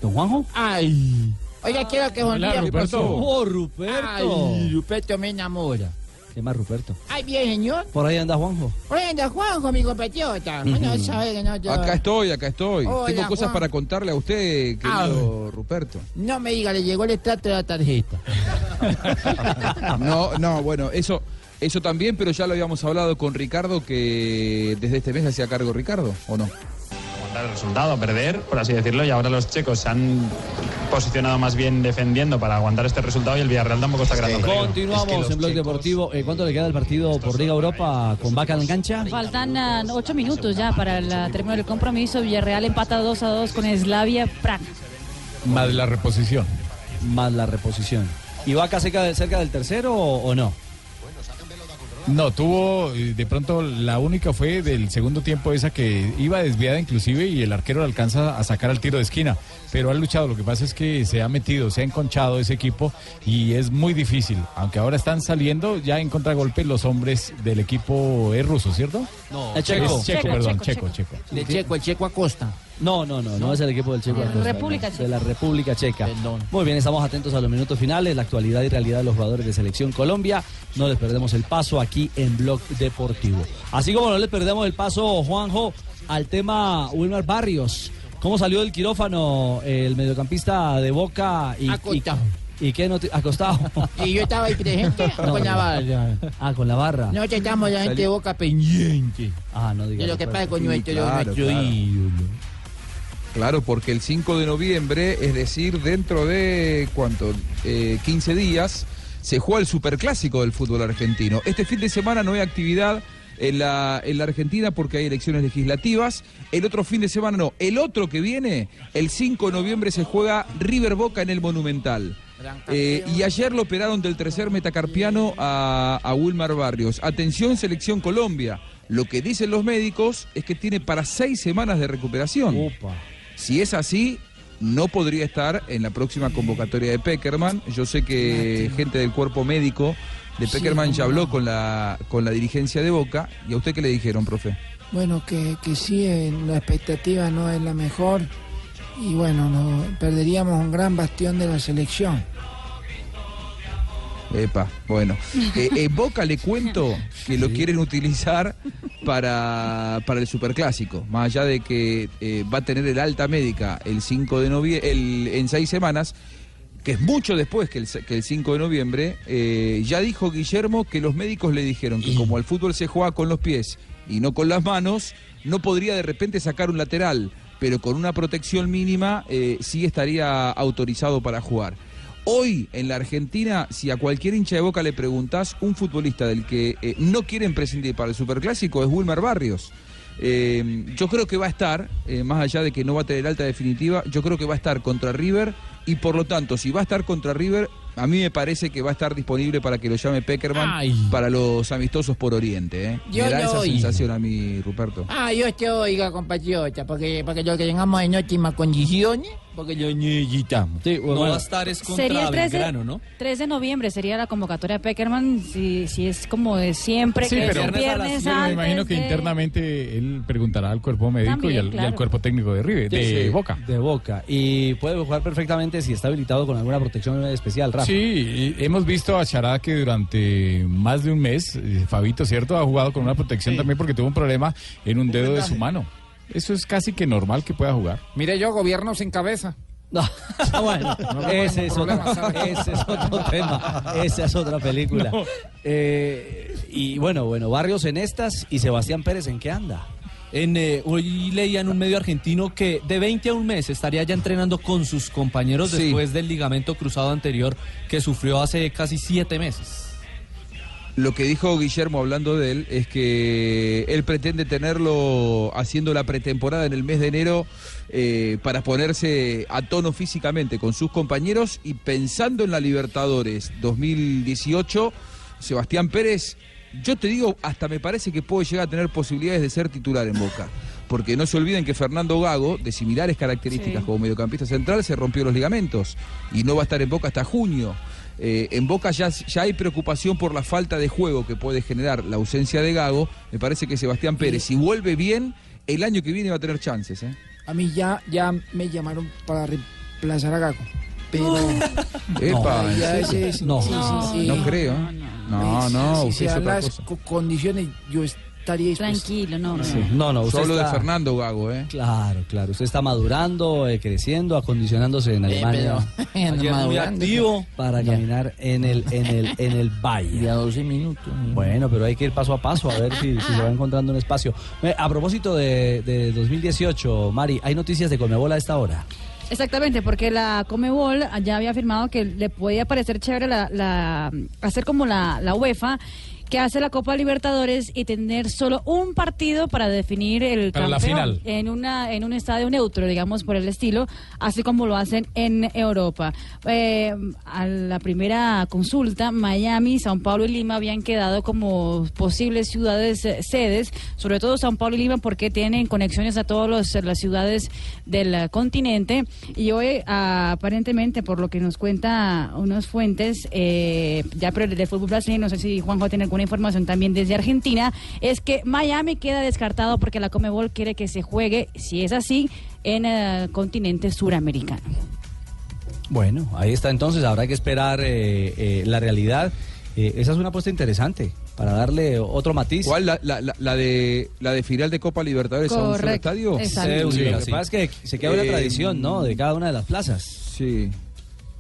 ¿Don Juanjo? Ay. Oiga, quiero que Hola, sonría. Ruperto. Oh, Ruperto. Ay, Ruperto me enamora. ¿Qué más, Ruperto? Ay, bien, señor. Por ahí anda Juanjo. Hola, Juanjo, mi compatriota. Bueno, sabe que no, yo- Acá estoy, acá estoy. Hola, Tengo cosas Juan. para contarle a usted, querido Ruperto. no me diga, le llegó el extracto de la tarjeta. No, no, bueno, eso, eso también, pero ya lo habíamos hablado con Ricardo, que desde este mes hacía cargo Ricardo, ¿o no? El resultado, perder, por así decirlo, y ahora los checos se han posicionado más bien defendiendo para aguantar este resultado y el Villarreal tampoco está creando peligro. Continuamos Es que en Blog Deportivo. Eh, ¿Cuánto le queda el partido por Liga Europa con Vaca en cancha? Faltan ah, ocho minutos ya para el ah, término del compromiso. Villarreal empata 2 a 2 con Slavia Praga. Más la reposición. Más la reposición. ¿Y Vaca cerca, de- cerca del tercero o, o no? No, tuvo, eh, de pronto la única fue del segundo tiempo esa que iba desviada inclusive y el arquero alcanza a sacar al tiro de esquina, pero ha luchado, lo que pasa es que se ha metido, se ha enconchado ese equipo y es muy difícil, aunque ahora están saliendo ya en contragolpe los hombres del equipo es ruso, ¿cierto? No, es checo, checo, perdón, checo, checo. De Checo, el Checo Acosta. No, no, no, no es el equipo del Checo. De República no, Checa. De la República Checa. Muy bien, estamos atentos a los minutos finales, la actualidad y realidad de los jugadores de Selección Colombia. No les perdemos el paso aquí en Blog Deportivo. Así como no les perdemos el paso, Juanjo, al tema Wilmar Barrios. ¿Cómo salió del quirófano el mediocampista de Boca y, Acostado. y, y qué noti- acostado? Y yo estaba ahí presente No, con la no. barra. Ah, con la barra. Nosotros estamos la gente de boca pendiente. Ah, no De digas. lo que pasa con nuestro, claro, nuestro claro. ídolo. Claro, porque el 5 de noviembre, es decir, dentro de, ¿cuánto? Eh, 15 días, se juega el superclásico del fútbol argentino. Este fin de semana no hay actividad en la, en la Argentina porque hay elecciones legislativas. El otro fin de semana no. El otro que viene, el 5 de noviembre, se juega River Boca en el Monumental. Eh, y ayer lo operaron del tercer metacarpiano a, a Wilmar Barrios. Atención, selección Colombia. Lo que dicen los médicos es que tiene para seis semanas de recuperación. Si es así, no podría estar en la próxima convocatoria de Peckerman. Yo sé que gente del cuerpo médico de Peckerman ya habló con la, con la dirigencia de Boca. ¿Y a usted qué le dijeron, profe? Bueno, que, que sí, la expectativa no es la mejor y bueno, no, perderíamos un gran bastión de la selección. Epa, bueno. Eh, eh, Boca le cuento que lo quieren utilizar para, para el superclásico. Más allá de que eh, va a tener el alta médica el 5 de noviembre, en seis semanas, que es mucho después que el, que el 5 de noviembre, eh, ya dijo Guillermo que los médicos le dijeron que como el fútbol se juega con los pies y no con las manos, no podría de repente sacar un lateral, pero con una protección mínima eh, sí estaría autorizado para jugar. Hoy en la Argentina, si a cualquier hincha de boca le preguntás, un futbolista del que eh, no quieren prescindir para el superclásico es Wilmer Barrios. Eh, yo creo que va a estar, eh, más allá de que no va a tener alta definitiva, yo creo que va a estar contra River y por lo tanto, si va a estar contra River, a mí me parece que va a estar disponible para que lo llame Peckerman para los amistosos por Oriente. ¿eh? Yo me da esa oigo. sensación a mí, Ruperto. Ah, yo te oiga, compatriota, porque, para que lo tengamos en óptimas condiciones, porque lo necesitamos. no va a estar es contra Sería el 13, Belgrano, ¿no? 3 de noviembre sería la convocatoria de Peckerman, si, si es como de siempre, Sí, que pero, es el viernes pero me antes imagino que de- internamente él preguntará al cuerpo médico y, al, y al claro. cuerpo técnico de River, de Sí, Boca. De Boca. Y puede jugar perfectamente si está habilitado con alguna protección especial, Rafa. Sí, y hemos visto a Chará que durante más de un mes, eh, Fabito, ¿cierto? Ha jugado con una protección también porque tuvo un problema en un dedo de su mano. Eso es casi que normal que pueda jugar. Mire yo, gobierno sin cabeza. No, bueno, No, no, ese, es otro, ¿sabe? ese es otro tema. Esa es otra película. No. Eh, y bueno, bueno, Barrios en estas y Sebastián Pérez en qué anda. En, eh, hoy leía en un medio argentino que de 20 a un mes estaría ya entrenando con sus compañeros Sí. después del ligamento cruzado anterior que sufrió hace casi siete meses. Lo que dijo Guillermo hablando de él es que él pretende tenerlo haciendo la pretemporada en el mes de enero eh, para ponerse a tono físicamente con sus compañeros y pensando en la Libertadores 2018, Sebastián Pérez, yo te digo, hasta me parece que puede llegar a tener posibilidades de ser titular en Boca. Porque no se olviden que Fernando Gago, de similares características Sí. como mediocampista central, se rompió los ligamentos y no va a estar en Boca hasta junio. Eh, en Boca ya, ya hay preocupación por la falta de juego que puede generar la ausencia de Gago. Me parece que Sebastián Pérez, si vuelve bien, el año que viene va a tener chances. ¿eh? A mí ya, ya me llamaron para reemplazar a Gago. Pero. Epa, ¿en ya serio? ese es- No. sí, sí, sí. No creo. No, no, Si usted se es dan otra las cosa. condiciones, yo estaría dispuesto. Tranquilo, no, no. Sí. No, no, hablo de Fernando Gago, ¿eh? Claro, claro. Usted está madurando, eh, creciendo, acondicionándose en Alemania. pero- Ayer muy madurando. activo para caminar en el, en el, en el valle. Ya 12 minutos. Bueno, pero hay que ir paso a paso a ver si, si se va encontrando un espacio. Eh, A propósito de, de 2018, Mari, ¿hay noticias de Conmebol a esta hora? Exactamente, porque la Comebol ya había afirmado que le podía parecer chévere la, la- hacer como la, la UEFA que hace la Copa Libertadores y tener solo un partido para definir el Para la campeón final. en una en un estadio neutro, digamos por el estilo, así como lo hacen en Europa. Eh, a la primera consulta, Miami, Sao Paulo y Lima habían quedado como posibles ciudades eh, sedes, sobre todo Sao Paulo y Lima porque tienen conexiones a todas las ciudades del eh, continente y hoy ah, aparentemente por lo que nos cuenta unas fuentes eh, ya pero del fútbol brasileño, no sé si Juanjo tiene alguna información también desde Argentina, es que Miami queda descartado porque la Comebol quiere que se juegue, si es así, en el continente suramericano. Bueno, ahí está entonces, habrá que esperar eh, eh, la realidad. Eh, esa es una apuesta interesante para darle otro matiz. ¿Cuál? La, la- la- la de, la de final de Copa Libertadores a un solo estadio? exacto. Sí, Sí, lo que sí. pasa es que se queda una Eh, tradición, ¿no? De cada una de las plazas. Sí,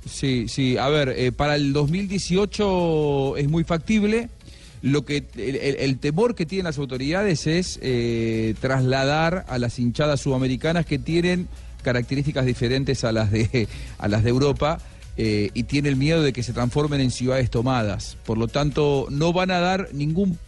sí, sí. A ver, eh, para el 2018 es muy factible. Lo que el, temor que tienen las autoridades es eh, trasladar a las hinchadas sudamericanas que tienen características diferentes a las de a las de Europa eh, y tiene el miedo de que se transformen en ciudades tomadas. Por lo tanto, no van a dar ningún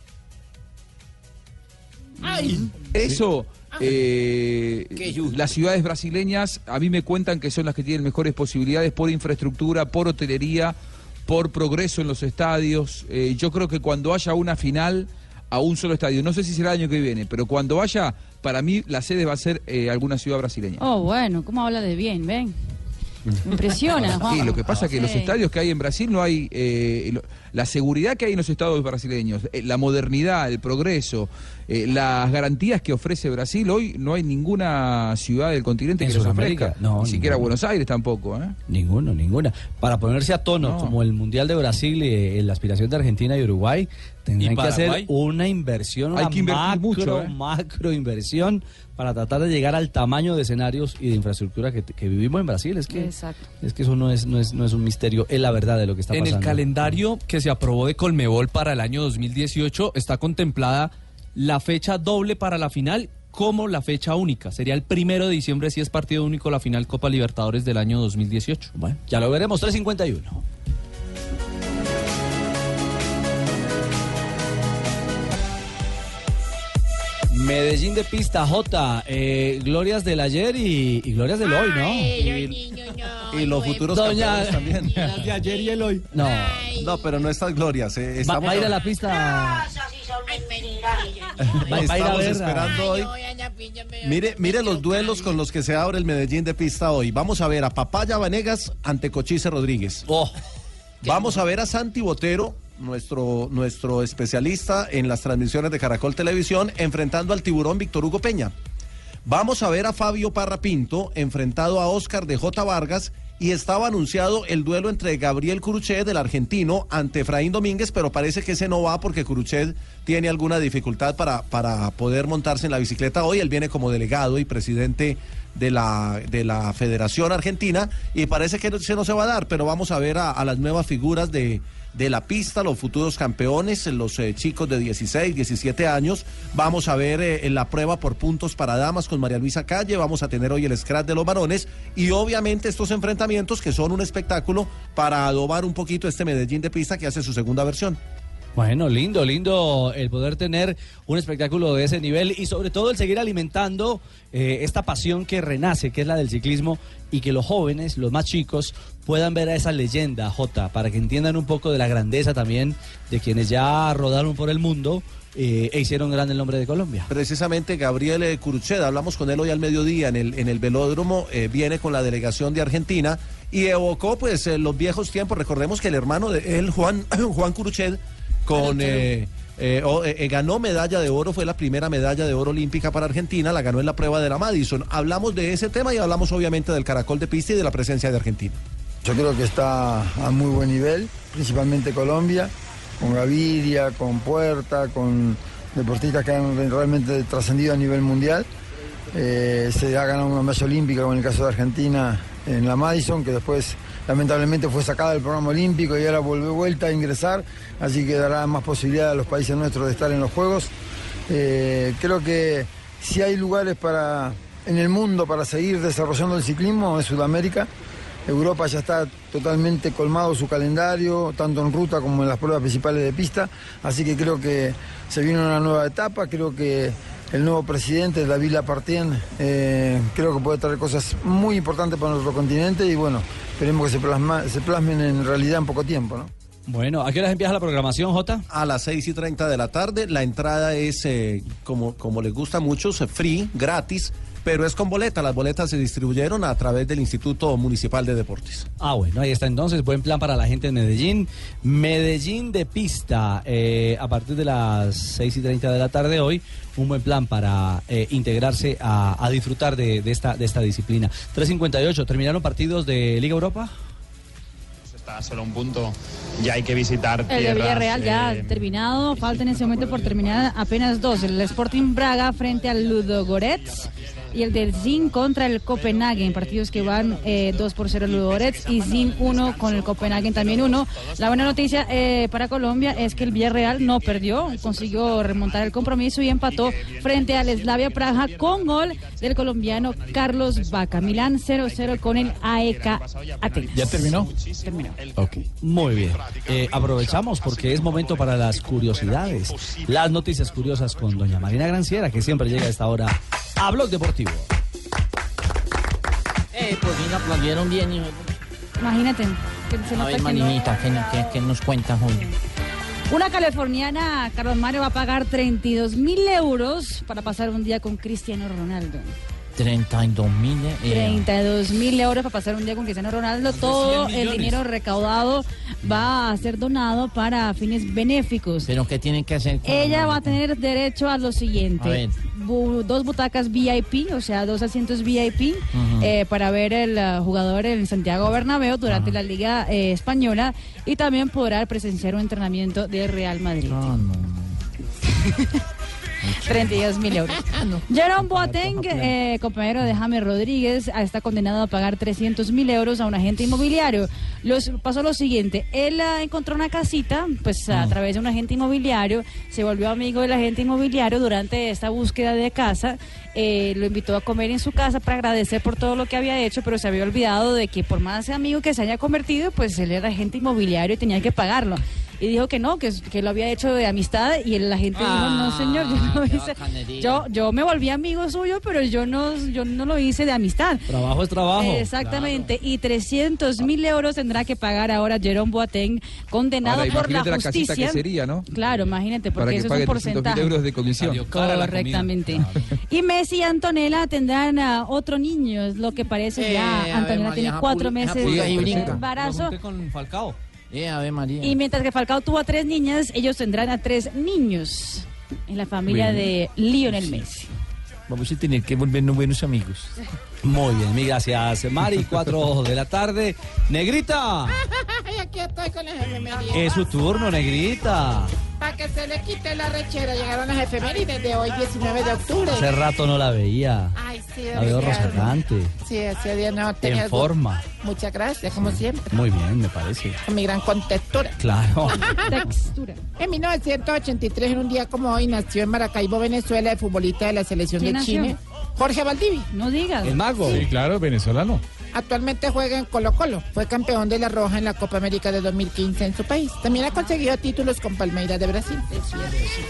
eso, eh, las ciudades brasileñas a mí me cuentan que son las que tienen mejores posibilidades por infraestructura, por hotelería, por progreso en los estadios. Eh, yo creo que cuando haya una final a un solo estadio, no sé si será el año que viene, pero cuando vaya, para mí la sede va a ser eh, alguna ciudad brasileña. Oh, bueno, ¿cómo habla de bien? Ven. Me impresiona, Juan. Sí, lo que pasa es que los estadios que hay en Brasil no hay eh, la seguridad que hay en los estadios brasileños, eh, la modernidad, el progreso, eh, las garantías que ofrece Brasil hoy no hay ninguna ciudad del continente ¿En que los Sudamérica? ofrezca, No, ni siquiera ninguna. Buenos Aires tampoco, ¿eh? Ninguno, ninguna. Para ponerse a tono, No. como el Mundial de Brasil, eh, la aspiración de Argentina y Uruguay, tendrían ¿Y que hacer una inversión, Hay una que invertir macro, mucho, ¿eh? macro inversión para tratar de llegar al tamaño de escenarios y de infraestructura que, que vivimos en Brasil. Es que, Exacto. es que eso no es, no, es, no es un misterio, es la verdad de lo que está En pasando. el calendario que se aprobó de Colmebol para el año 2018 está contemplada la fecha doble para la final como la fecha única. Sería el primero de diciembre si es partido único la final Copa Libertadores del año 2018. Bueno, ya lo veremos, 351. Medellín de pista J, eh, glorias del ayer y, y glorias del hoy, ¿no? Y los futuros Doña- campeones también. Las de ayer y el hoy. No, No, pero no estas glorias. eh, Estamos, va a ir a la pista. Va, va a ir a estamos ver. esperando hoy. Mire, mire los duelos con los que se abre el Medellín de pista hoy. Vamos a ver a Papaya Vanegas ante Cochise Rodríguez. Oh, Vamos a ver a Santi Botero, nuestro, nuestro especialista en las transmisiones de Caracol Televisión, enfrentando al tiburón Víctor Hugo Peña. Vamos a ver a Fabio Parra Pinto enfrentado a Oscar de J. Vargas y estaba anunciado el duelo entre Gabriel Curuchet, del argentino, ante Efraín Domínguez, pero parece que ese no va porque Curuchet tiene alguna dificultad para, para poder montarse en la bicicleta hoy. Él viene como delegado y presidente de la, de la Federación Argentina y parece que no- se no se va a dar, pero vamos a ver a las nuevas figuras de, de la pista, los futuros campeones, los eh, chicos de 16, 17 años. Vamos a ver eh, en la prueba por puntos para damas con María Luisa Calle, vamos a tener hoy el scratch de los varones y obviamente estos enfrentamientos que son un espectáculo para adobar un poquito este Medellín de pista que hace su segunda versión. Bueno, lindo, lindo el poder tener un espectáculo de ese nivel y sobre todo el seguir alimentando eh, esta pasión que renace, que es la del ciclismo, y que los jóvenes, los más chicos, puedan ver a esa leyenda, Jota, para que entiendan un poco de la grandeza también de quienes ya rodaron por el mundo eh, e hicieron grande el nombre de Colombia. Precisamente Gabriel eh, Curucheda, hablamos con él hoy al mediodía en el, en el velódromo, eh, viene con la delegación de Argentina y evocó pues eh, los viejos tiempos. Recordemos que el hermano de él, Juan, Juan Curuched, con... eh, ganó medalla de oro, fue la primera medalla de oro olímpica para Argentina, la ganó en la prueba de la Madison. Hablamos de ese tema y hablamos obviamente del caracol de pista y de la presencia de Argentina. Yo creo que está a muy buen nivel, principalmente Colombia, con Gaviria, con Puerta, con deportistas que han realmente trascendido a nivel mundial. Eh, se ha ganado una medalla olímpica, como en el caso de Argentina, en la Madison, que después lamentablemente fue sacada del programa olímpico y ahora volvió vuelta a ingresar, así que dará más posibilidad a los países nuestros de estar en los Juegos. Eh, creo que si hay lugares para, en el mundo para seguir desarrollando el ciclismo es Sudamérica. Europa ya está totalmente colmado su calendario, tanto en ruta como en las pruebas principales de pista, así que creo que se viene una nueva etapa, creo que el nuevo presidente, David Lapartien, eh, creo que puede traer cosas muy importantes para nuestro continente y bueno, esperemos que se, plasma- se plasmen en realidad en poco tiempo. ¿no? Bueno, ¿a qué horas empieza la programación, Jota? A las 6 y 30 de la tarde. La entrada es, eh, como, como les gusta a muchos, eh, free, gratis, pero es con boleta. Las boletas se distribuyeron a través del Instituto Municipal de Deportes. Ah, bueno, ahí está entonces, buen plan para la gente de Medellín. Medellín de pista, eh, a partir de las 6 y 30 de la tarde hoy, un buen plan para eh, integrarse a, a disfrutar de, de esta, de esta disciplina. 3.58, ¿terminaron partidos de Liga Europa? Está solo un punto. Ya hay que visitar El de tierras, Villarreal ya eh, ha terminado. Falta en ese momento por terminar apenas dos. El Sporting Braga frente al Ludogorets y el del Zin contra el Copenhagen. Partidos que van eh, 2 por 0 Ludogorets y Zin 1 con el Copenhagen también 1. La buena noticia eh, para Colombia es que el Villarreal no perdió. Consiguió remontar el compromiso y empató frente al Slavia Praga con gol del colombiano Carlos Vaca. Milán 0-0 con el AEK Atenas. ¿Ya terminó? Terminó. Ok. Muy bien. Eh, aprovechamos porque es momento para las curiosidades, las noticias curiosas con doña Marina Granciera, que siempre llega a esta hora a Blog Deportivo. Eh, por fin aplaudieron bien. hijo. Imagínate. Que se A ver, que no- Marinita, ¿qué, qué- qué nos cuentas hoy? Una californiana, Carlos Mario, va a pagar 32 mil euros para pasar un día con Cristiano Ronaldo. 32 mil. eh, 32 mil euros para pasar un día con Cristiano Ronaldo. Todo el dinero recaudado va a ser donado para fines benéficos. ¿Pero qué tienen que hacer? Ella la- va a tener derecho a lo A siguiente. ver. Bu- dos butacas VIP, o sea, dos asientos VIP Ujú. eh, para ver el eh, jugador en Santiago Bernabéu durante la Liga eh, Española y también podrá presenciar un entrenamiento de Real Madrid. Ah, 32 mil euros. Jerome Boateng, eh, compañero de James Rodríguez, ah, está condenado a pagar 300 mil euros a un agente inmobiliario. Los, pasó lo siguiente, él ah, encontró una casita, pues a través de un agente inmobiliario, se volvió amigo del agente inmobiliario durante esta búsqueda de casa, eh, lo invitó a comer en su casa para agradecer por todo lo que había hecho, pero se había olvidado de que por más amigo que se haya convertido, pues él era agente inmobiliario y tenía que pagarlo. Y dijo que no, que, que lo había hecho de amistad y el agente dijo, no señor, yo no hice, yo, yo me volví amigo suyo, pero yo no, yo no lo hice de amistad. Trabajo es trabajo. Exactamente, y 300 mil euros tendrá que pagar ahora Jerome Boateng, condenado Ahora, por la la justicia. que sería, ¿no? Claro, imagínate, Para porque que eso es un 300 mil porcentaje. euros de comisión. Correctamente. Y Messi y Antonella tendrán a otro niño, es lo que parece Eh, ya. ver, Antonella María, tiene cuatro meses de embarazo. con Falcao. Eh, a ver, María. Y mientras que Falcao tuvo a tres niñas, ellos tendrán a tres niños en la familia Bueno. de Lionel Messi. Vamos a tener que volvernos buenos amigos. Muy bien, mil gracias, Mari. Cuatro de la tarde. Negrita, Ay, aquí estoy con las efemérides. es su turno, Negrita. Para que se le quite la rechera, llegaron las efemérides de hoy, 19 de octubre. Hace rato no la veía. Ay, sí, La veo rozagante, Sí, hacía días no tenía en forma. Muchas gracias, como siempre. Muy bien, me parece. Con mi gran contextura. Claro. Textura. En 1983, en un día como hoy, nació en Maracaibo, Venezuela, el futbolista de la selección ¿Quién de nació? Chile, Jorge Valdivia. No digas. El mago. Sí, claro, venezolano. Actualmente juega en Colo Colo. Fue campeón de la Roja en la Copa América de 2015 en su país. También ha conseguido títulos con Palmeiras de Brasil.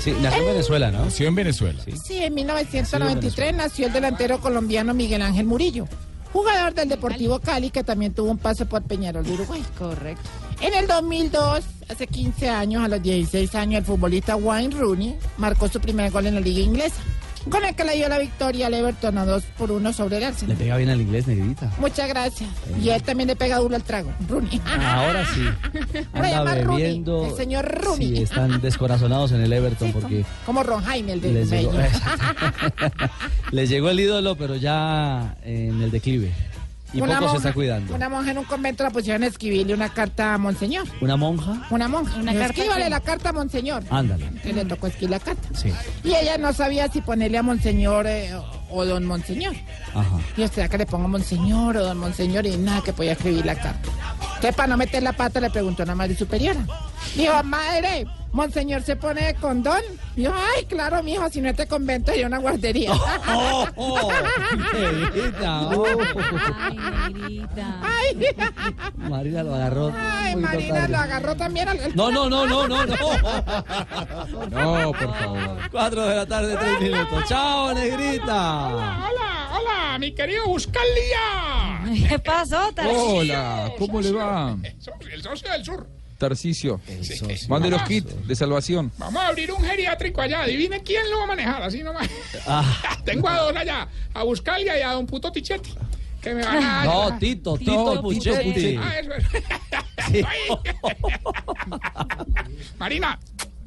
Sí, nació en Venezuela, ¿no? Nació en Venezuela. Sí, en 1993 nació el delantero colombiano Miguel Ángel Murillo, jugador del Deportivo Cali que también tuvo un paso por Peñarol de Uruguay. Correcto. En el 2002, hace 15 años, a los 16 años, el futbolista Wayne Rooney marcó su primer gol en la liga inglesa, con el que le dio la victoria al Everton a 2 por 1 sobre el Le pega bien al inglés, negrita. Muchas gracias. Y él también le pega duro al trago, Rooney. Ahora sí. Ahora Anda Rooney, bebiendo. el señor Rooney. Sí, están descorazonados en el Everton porque Como Ron Jaime, el de les llegó, les llegó el ídolo, pero ya en el declive. Y Una poco se monja- está cuidando. Una monja en un convento la pusieron a escribirle una carta a Monseñor. ¿Una monja? Una monja. Una carta Escríbale que- la carta a Monseñor. Ándale. Que le tocó escribir la carta. Sí. Y ella no sabía si ponerle a Monseñor eh, o- Don Monseñor. Ajá. Y sea que le pongo Monseñor o Don Monseñor y nada que podía escribir la carta. Entonces, para no meter la pata, le preguntó a una madre superiora. Dijo, madre, ¿Monseñor se pone con Don? Dijo, ay, claro, mijo, si no este convento hay una guardería. Oh, oh, negrita, oh. Ay, negrita. Ay, Marina lo agarró. ay, Marina tarde. lo agarró también al... No, no, no, no, no, no. No, por favor. Cuatro de la tarde, tres minutos. Chao, negrita. Hola, hola, mi querido Buscalía. ¿Qué pasó, Tarcisio? Hola, ¿cómo le va? El socio del sur. Tarcicio. Mande los kits de salvación. Vamos a abrir un geriátrico allá. Adivine quién lo va a manejar, así nomás. Ah, Tengo a dos allá, a Buscalia y a don Puto Tichetti. Que me van a. no, Tito, Tito Tito Puchetti. Ah, eso es. Sí. Marina,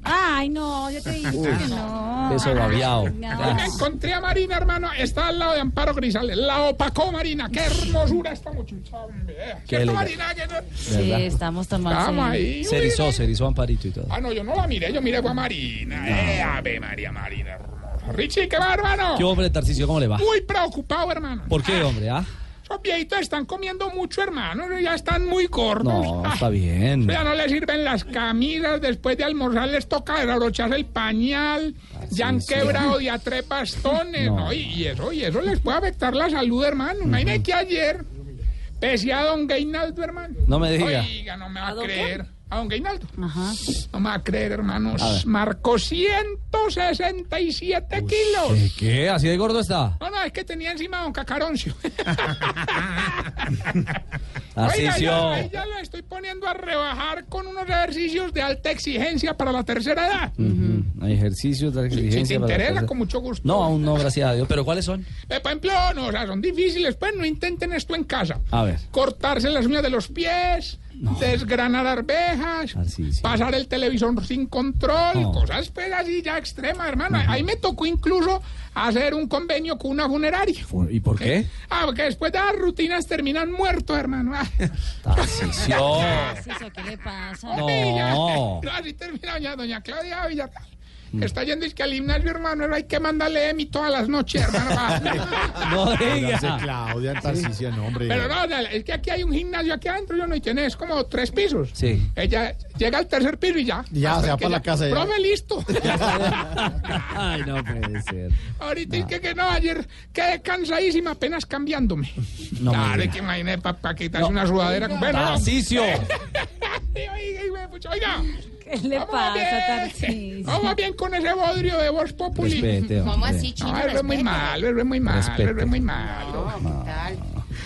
Ay, no, yo te dije que no. Eso babiao. hoy me encontré a Marina, hermano. Está al lado de Amparo Grisales. La opacó, Marina. Qué hermosura esta muchacha. hombre. Qué ¿Cierto. Marina? Que no- Sí, estamos tomando. Estamos ahí. Se erizó, se erizó Amparito y todo. Ah, no, yo no la miré, yo miré a Marina. Eh, ave María Marina, hermosa. Richie, ¿qué va, hermano? ¿Qué hombre, Tarcicio? ¿Cómo le va? Muy preocupado, hermano. ¿Por qué, hombre? Ah, Esos viejitos están comiendo mucho, hermano. Ya están muy gordos. no, Ah, está bien. Ya no les sirven las camisas. Después de almorzar les toca abrocharse el pañal. ya han quebrado de a tres bastones. No. ¿no? Y, y eso, y eso les puede afectar la salud, hermano. Imagínate que ayer, pese a don Gainaldo, hermano. No me diga. Oiga, no me va a, ¿A don creer. A don Gainaldo. Ajá. No me va a creer, hermanos. Marcó 167 kilos. ¿Qué, ¿Qué? ¿Así de gordo está? No, no, es que tenía encima a don Cacaroncio. Oiga, Tarcicio. ya, ya lo estoy poniendo a rebajar con unos ejercicios de alta exigencia para la tercera edad. Hay ejercicios de Si te exigencia para la interesa, cosa. con mucho gusto. No, aún no, gracias a Dios. ¿Pero cuáles son? Eh, por ejemplo, no, o sea, son difíciles, pues no intenten esto en casa. A ver. Cortarse las uñas de los pies, desgranar arvejas, Tarcisio. pasar el televisor sin control, No. cosas pues así ya extremas, hermano. Ahí me tocó incluso hacer un convenio con una funeraria. ¿Y por qué? Ah, porque después de las rutinas terminan muertos, hermano. Ah. Tarcisio, ¿qué le pasa? No. No, así termina doña, doña Claudia Villarreal. Que está yendo es que al gimnasio, hermano, hay que mandarle Emi todas las noches, hermano. No diga. Claudia, Tarcicio, no, hombre. Pero no, es que aquí hay un gimnasio aquí adentro, yo no, y tienes como tres pisos. Sí. Ella llega al tercer piso y ya. Ya, se va para la casa ya. Profe, listo. Ay, no puede ser. Ahorita es que, que no, ayer quedé cansadísima apenas cambiándome. No claro, es que imagínate para quitarse una sudadera. Bueno, no. Tarcicio. Oiga, oiga, oiga. ¿Qué le Vamos pasa? Vamos bien con ese bodrio de voz populi. Respete, hombre. ¿Cómo así, chino? No, es muy malo, es muy malo, es muy malo. ¿Qué tal?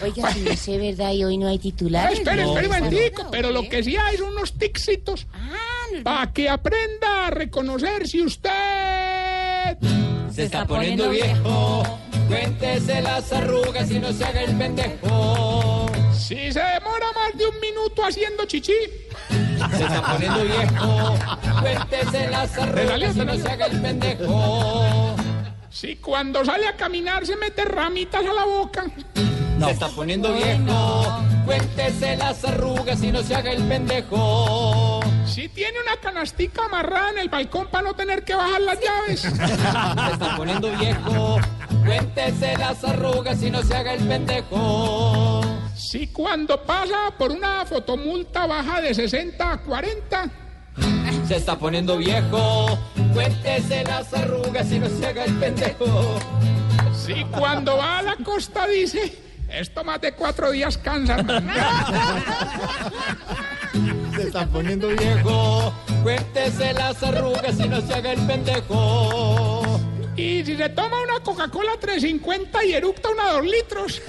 Oiga, si no sé, ¿verdad? Y hoy no hay titulares. espere, ¿no? espere un ¿Está momentico, loca o pero lo qué? que sí hay son unos tixitos Ah, no, para que aprenda a reconocer si usted... Se está poniendo viejo. Cuéntese las arrugas y no se haga el pendejo. Si se demora más de un minuto haciendo chichi, Se está poniendo viejo. Cuéntese las arrugas y no se haga el pendejo. si cuando sale a caminar se mete ramitas a la boca, Se está poniendo viejo. Cuéntese las arrugas y no se haga el pendejo. si tiene una canastica amarrada en el balcón para no tener que bajar las llaves, Se está poniendo viejo. Cuéntese las arrugas y no se haga el pendejo. Si cuando pasa por una fotomulta baja de 60 a 40, Se está poniendo viejo. Cuéntese las arrugas y no se haga el pendejo. si cuando va a la costa dice, Esto más de cuatro días cansa. Se está poniendo viejo. Cuéntese las arrugas y no se haga el pendejo. Y si se toma una Coca-Cola 350 y eructa una 2 litros.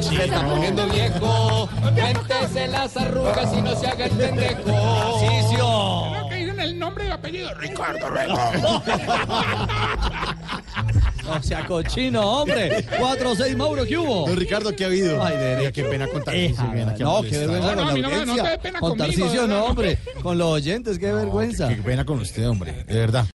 Se está poniendo viejo. Cuéntese las arrugas y no se haga el pendejo. Creo que dicen el nombre y apellido. Ricardo Rego. No sea cochino, hombre. 4-6, Mauro, ¿qué hubo? Don Ricardo, ¿qué ha habido? Ay, de Oiga, qué pena con Tarcisio, Eja, viene aquí a no, qué vergüenza No, no, con mí la no no te audiencia. dé pena con conmigo, no, hombre. Con los oyentes, qué vergüenza. Qué pena con usted, hombre, de verdad.